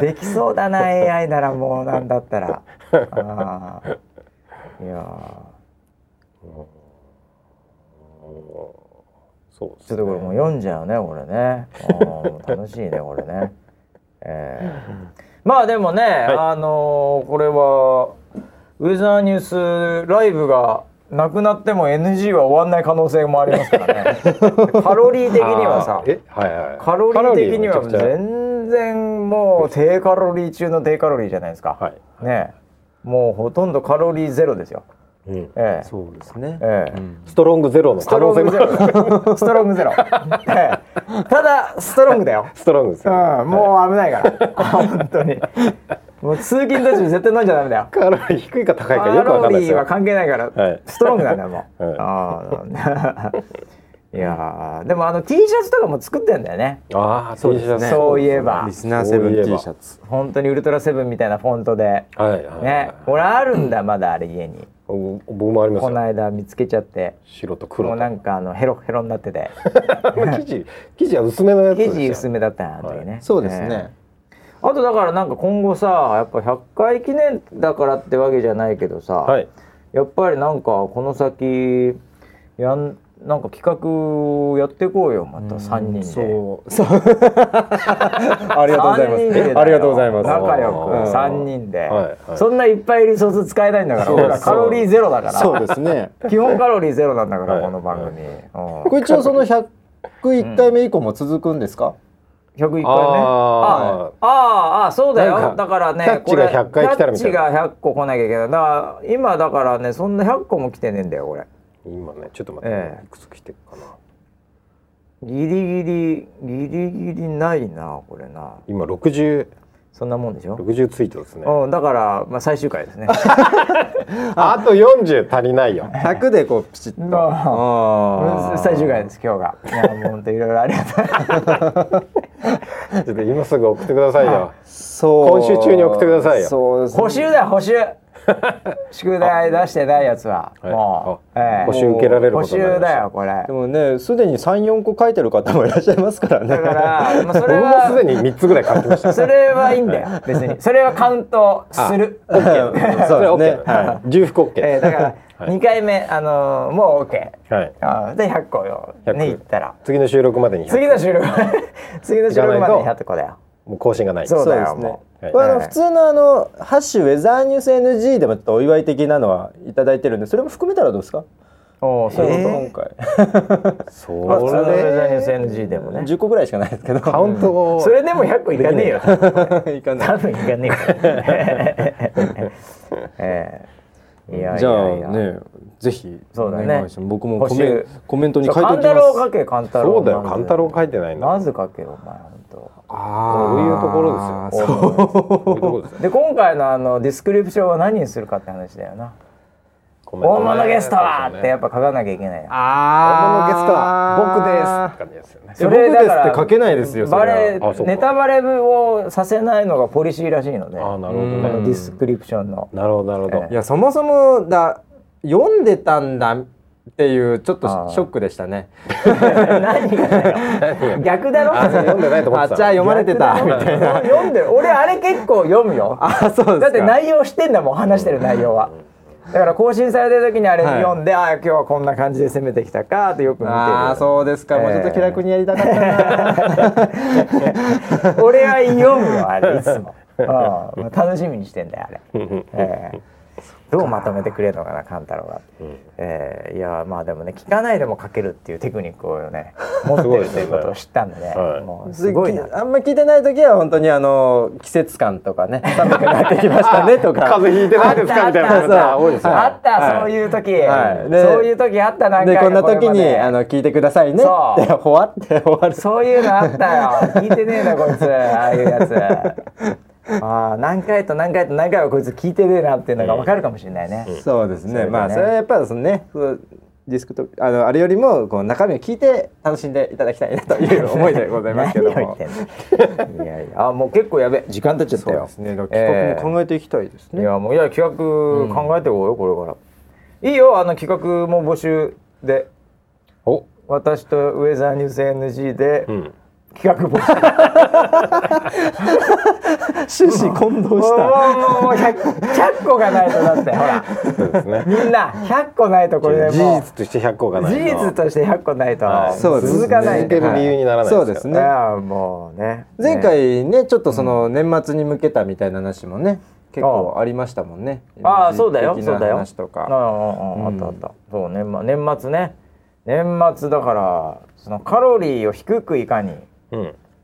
できそうだな AI ならもうなんだったら。あーいやそうーちょっとこれもう読んじゃうねこれね。楽しいねこれね。えーまあでもね、あのーこれはウェザーニュースライブがなくなっても NG は終わんない可能性もありますからね。カロリー的にはさ。はいはいカロリー的には全然もう低カロリー中の低カロリーじゃないですか。はい。ねえ。もうほとんどカロリーゼロですよ。うん。ええ。そうですね。ええ。うん。ストロングゼロのスト可能性ロ。ングもゼロストロングゼロ、ええ。ただストロングだよ。ストロングですよ。うん、もう危ないから。本当に。もう通勤途中絶対飲んじゃダメだよ。カロリー低いか高いかよくカロわかんないですよ。リーは関係ないから、はい。ストロングなんだよもう、はい。ああいやーでもあの T シャツとかも作ってんだよね。ああそうですね。T シャツそういえば。リスナーセブン T シャツ。本当にウルトラセブンみたいなフォントで。はいはいね。俺あるんだまだあれ家に。お僕もありますこのよ間見つけちゃって。白と黒と。もうなんかあのヘロヘロになってて。生地生地は薄めのやつ生地薄めだったなあの時ね、そうですね。あとだからなんか今後さやっぱ100回記念だからってわけじゃないけどさ、はい。やっぱりなんかこの先やんなんか企画やっていこうよまた3人で。そう。そう。ありがとうございます。ありがとうございます。仲良くうん。3人で、はいはい。そんないっぱいリソース使えないんだからカロリーゼロだから。そうですね。基本カロリーゼロなんだから、はい。この番組、うん。これ一応その101回目以降も続くんですか？101回ねあああああそうだよ。だからねこれ100回来たらみたいな。キャッチが100個来なきゃいけない。だから今だからねそんな100個も来てねえんだよこれ今ねちょっと待って、ええ。いくつ来てるかな。ギリギリギリギリないなこれな。今6060そんなもんでしょ、ツイートですね。うん、だから、まあ、最終回ですね。あと40足りないよ。100でこうピチッと。最終回です今日が。いやもう本当いろいろありがたい。ちょっと今すぐ送ってくださいよ。そう。今週中に送ってくださいよ。そうですね。補習だよ補習 宿題出してないやつははいもう、あええ。補習受けられる補習だよこれ。でもね、すでに3、4個書いてる方もいらっしゃいますからね。だから、まあ、それ僕もすではに3つぐらい書きました。それはいいんだよ別に。それはカウントする。そうですね。OK は重複 OK えーだからはい。2回目、あのーもう OK はい。あーで100個よ100ねいったら。次の収録までに100次の収録次の収録までに行かない100個だよもう更新がない。そうだよそうですね。これあのええ普通のあのハッシュウェザーニュース NG でもちょっとお祝い的なのはいただいてるんでそれも含めたらどうですか？そういうこ今回。そと、まあ、普通のウェザーニュースれ NG でもね。10個ぐらいしかないですけど。カウントをそれでも100個いかねえよ。いかない。多分いかねえよ。ええいやじゃあねぜひそうだね。僕もコ補メ習コメントに書いてお勘きます。そうだよ勘太郎書いてないんだまず書けよお前そういうところですよ。そうそういうところですよ。で今回のあのディスクリプションは何にするかって話だよな。大物ゲストはってやっぱ書かなきゃいけないよ。あ大物ゲストは僕ですって感じですよ。ねそれ僕ですって書けないですよバレネタバレをさせないのがポリシーらしいのでああなるほどディスクリプションの。なるほどなるほど。え。いやそもそもだ読んでたんだっていうちょっとショックでしたね。何が 逆だろ。あ読んでないと思ってた。あじゃあ読まれてた。みたいな。読んでる。俺あれ結構読むよ。あそうですか。だって内容知ってんだもん話してる内容は。だから更新されてる時にあれはい。読んで、ああ今日はこんな感じで攻めてきたかってよく見てる。ああそうですか、もうちょっと気楽にやりたかったな。俺は読むよあれいつも、うん、楽しみにしてんだよあれ、ええどうまとめてくれるのかな勘太郎が、ええいやまあでもね聞かないでも書けるっていうテクニックをね 持ってるということを知ったんでねは。いもうすごいな。あんま聞いてない時は本当にあの季節感とかね 寒くなってきましたねとか。風邪ひいてないですかみたいなあった。方多いですよ。あった、はい。そういう時、はい。でそういう時あった何回か。でこんな時にあの聞いてくださいね。そう。ってほわって終わる。そういうのあったよ。聞いてねえなこいつ。ああいうやつああ何回と何回と何回はこいつ聞いてねえなっていうのが分かるかもしれないね、そうですね。それでね。まあそれはやっぱりそのね、ディスクとあのあれよりもこう中身を聞いて楽しんでいただきたいなという思いでございますけども。いやいやあもう結構やべえ時間経っちゃったよ。そうですね。企画も考えていきたいですね。いやもういや企画考えていこうよ、これから。いいよあの企画も募集で。お。私とウェザーニュース NG でうん企画募集。終始混同した。もうもう 100, 100個がないとだってほら。そうですね。みんな100個ないとこれで事実として100個がない事実として100個ないと。はい。そうですね。続かない続ける理由にならないそうですね。もうね。前回ねちょっとその年末に向けたみたいな話もね結構ありましたもんね。ああそうだよ。そうだよ。話とか。あったあった。そう年末年末ね。年末だからそのカロリーを低くいかにうん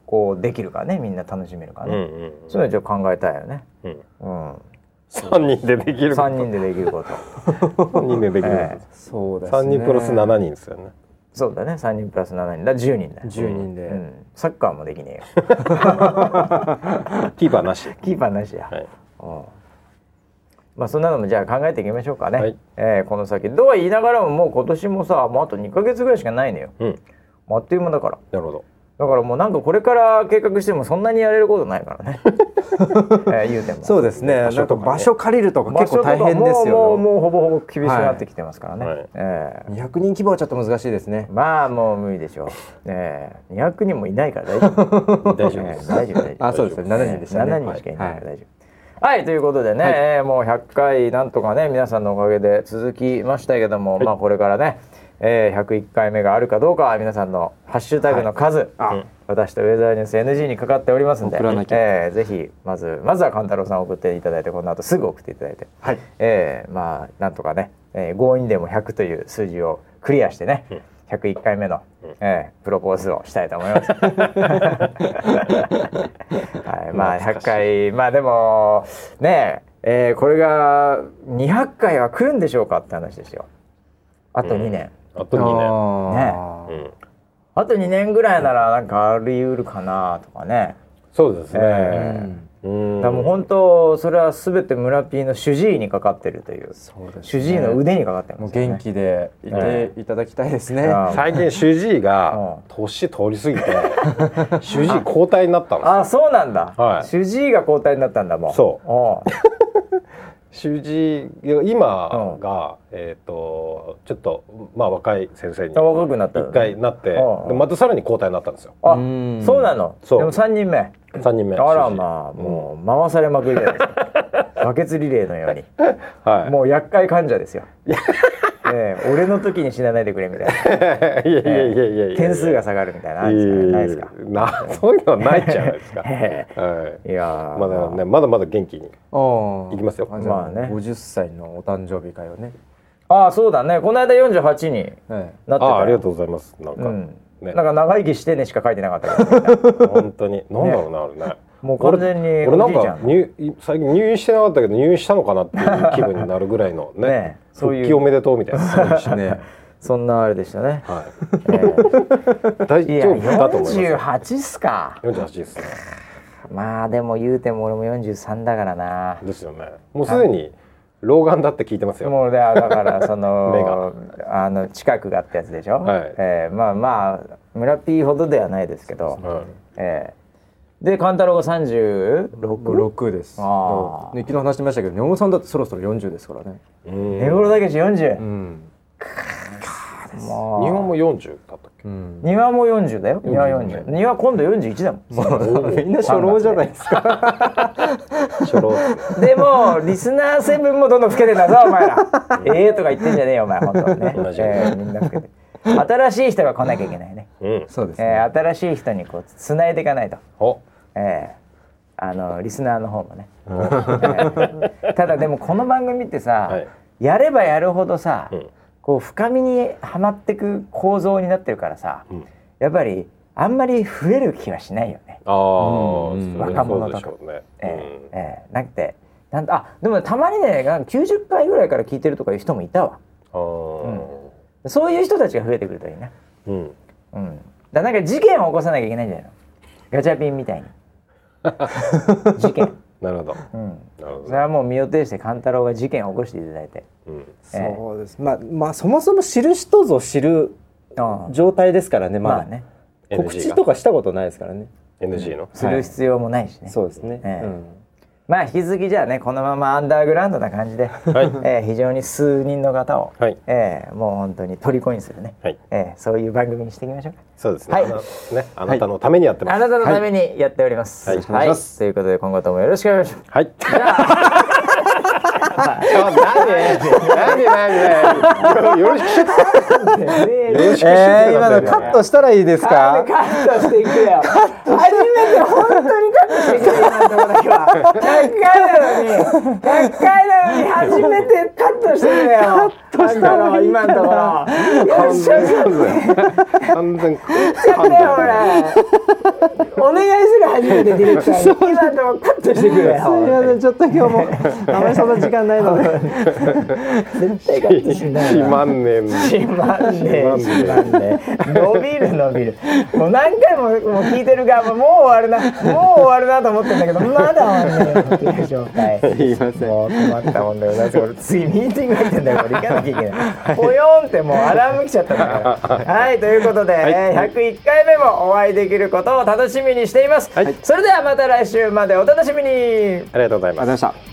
こうできるかねみんな楽しめるかね、うんうんそういうのちょっと考えたいよね。うん。うん。三人でできること。3人でできること。三人でできるええこそうですと。三人プラス七人ですよね。そうだね。3人プラス7人。だ10人だよ。10人で、うん、サッカーもできねえよ。キーパーなし。キーパーなしや、はい。うん。まあそんなのもじゃあ考えていきましょうかね、はい。えーこの先。とは言いながらももう今年もさもうあと2ヶ月ぐらいしかないのよ。うん。あっという間だから。なるほど。だからもうなんかこれから計画してもそんなにやれることないからね、えー言うても。そうですね。場所とかね。なんか場所借りるとか結構大変ですもうもようもうほぼほぼ厳しくなってきてますからね、はい。えー。200人規模はちょっと難しいですね。まあもう無理でしょう、え。ー、200人もいないから大丈夫。大丈夫です。えー大丈夫大丈夫。あそうですね。7人でしたね。7人しかいないからはい。大丈夫。はい、ということでね、はい。えーもう100回なんとかね皆さんのおかげで続きましたけども、まあこれからね、えー、101回目があるかどうかは皆さんのハッシュタグの数、あ私とウェザーニュース NG にかかっておりますんで。えーぜひまずまずは勘太郎さん送っていただいてこの後すぐ送っていただいて、はい。えーまあなんとかね、えー強引でも100という数字をクリアしてね、101回目の、えープロポーズをしたいと思います。はい、まあ100回まあでもねえーこれが200回は来るんでしょうかって話ですよ。あと2年。あと二あー年。うん。あと2年ぐらいならなんかあり得るかなとかね。そうですね。えうん。だからもう本当それは全て村 P の主治医にかかってるという。そうですね。主治医の腕にかかってますよね。もう元気でいえていただきたいですね、あ最近主治医が年通り過ぎて 主治医交代になったんですよ。あそうなんだ、はい。主治医が交代になったんだもんそうお主治医今が、えっ、とちょっとまあ若い先生にあ若くなったよね。一回なってうんでまたさらに交代になったんですよ。あうん。そうなの？そう。でも3人目三人目。あらまあもう回されまくりじゃないですかバケツリレーのように。はい。もう厄介患者ですよ、ええ俺の時に死なないでくれみたいな。いやいやいやいやいや点数が下がるみたいな。ないですか？なそういうのはないじゃないですか。え。はい。いやー。まだねまだまだ元気に行いきますよ。まあね50歳のお誕生日会をね、ああそうだね。この間48にはい。なってたよ。あありがとうございます。なんか、うんね。なんか長生きしてねしか書いてなかったけど本当に。なんだろうな、あれね。もう完全に俺俺なんか入最近入院してなかったけど入院したのかなっていう気分になるぐらいのね。ねそういう。復帰おめでとうみたいな。ね。ねそんなあれでしたね、はえい大えいや丈夫だと思います48っすか。48ですね。まあでも言うても俺も43だからな。ですよね。もうすでに老眼だって聞いてますよ。もうだだからそ 目のあの近くがってやつでしょ、はい。ええまあまあ村 P ほどではないですけど、はいええで勘太郎が 36? 6です。あー。ね昨日話してましたけど根尾さんだってそろそろ40ですからね。うん。根室だけし40、うん、もう日本も40だったっけ？うん、庭も40だよ。庭40庭今度41だもん。みんな初老じゃないですか。初老。でもリスナーセブンもどんどん老けてんだぞお前ら。ええとか言ってんじゃねえよお前本当はね。同じえーみんな老けて。新しい人が来なきゃいけないね、うん。そうですえね、ー新しい人にこうつないでいかないと、お。えーあのリスナーの方もね、えーただでもこの番組ってさ、はい。やればやるほどさ、うんこう深みにはまってく構造になってるからさ、うん。やっぱりあんまり増える気はしないよね。ああ、うん若者とか。ええええ。なくてなんあでもたまにねなんか90回ぐらいから聞いてるとかいう人もいたわ。うん、あそういう人たちが増えてくるといいな、あ、うん、うん、だなんか事件を起こさなきゃいけないんじゃないの？ガチャピンみたいに。事件、なるほど。うん、なるほど。それはもう身を挺して勘太郎が事件を起こしていただいて。うん、そうです。まあまあそもそも知る人ぞ知る状態ですからねまあね。告知とかしたことないですからね。NG の？する必要もないしね、そうですね、ええ。うんまあ引き続きじゃあねこのままアンダーグラウンドな感じで、はい えー非常に数人の方を、はいえーもう本当に虜にするね、はいえーそういう番組にしていきましょうか。そうですね。はいね、あなたのためにやってます。あなたのためにやっております。はいはい、ということで今後ともよろしくお願いします。はい。ちょ、なに、なに、なに、よろしく。よろしく。えー、今のカットしたらいいですかカットしていくよ。初めて本当にカットしていくよ今のとこだけは。100回なのに、100回なのに初めてカットしてるよ。カットしたの今のところ。よっしゃ、よっしゃ完全。完全。やってよ俺。お願いする初めてディレクターに今でもカットしてくれよすみませんちょっと今日もあまりそんな時間ないので。絶対カットしないしわまんねん。しまんねえししまんねえ伸びる伸びる。もう何回ももう聞いてる側ももう終わるな。もう終わるなと思ってんだけどまだ終わんねえよっていう状態。すいません。もう困ったもんでございます俺次ミーティング入ってんだよこれ行かなきゃいけないぽよんってもうアラーム来ちゃったんだから。はいということで、えー101回目もお会いできることを楽しみにしています、はい。それではまた来週までお楽しみに。ありがとうございます。ありがとうございました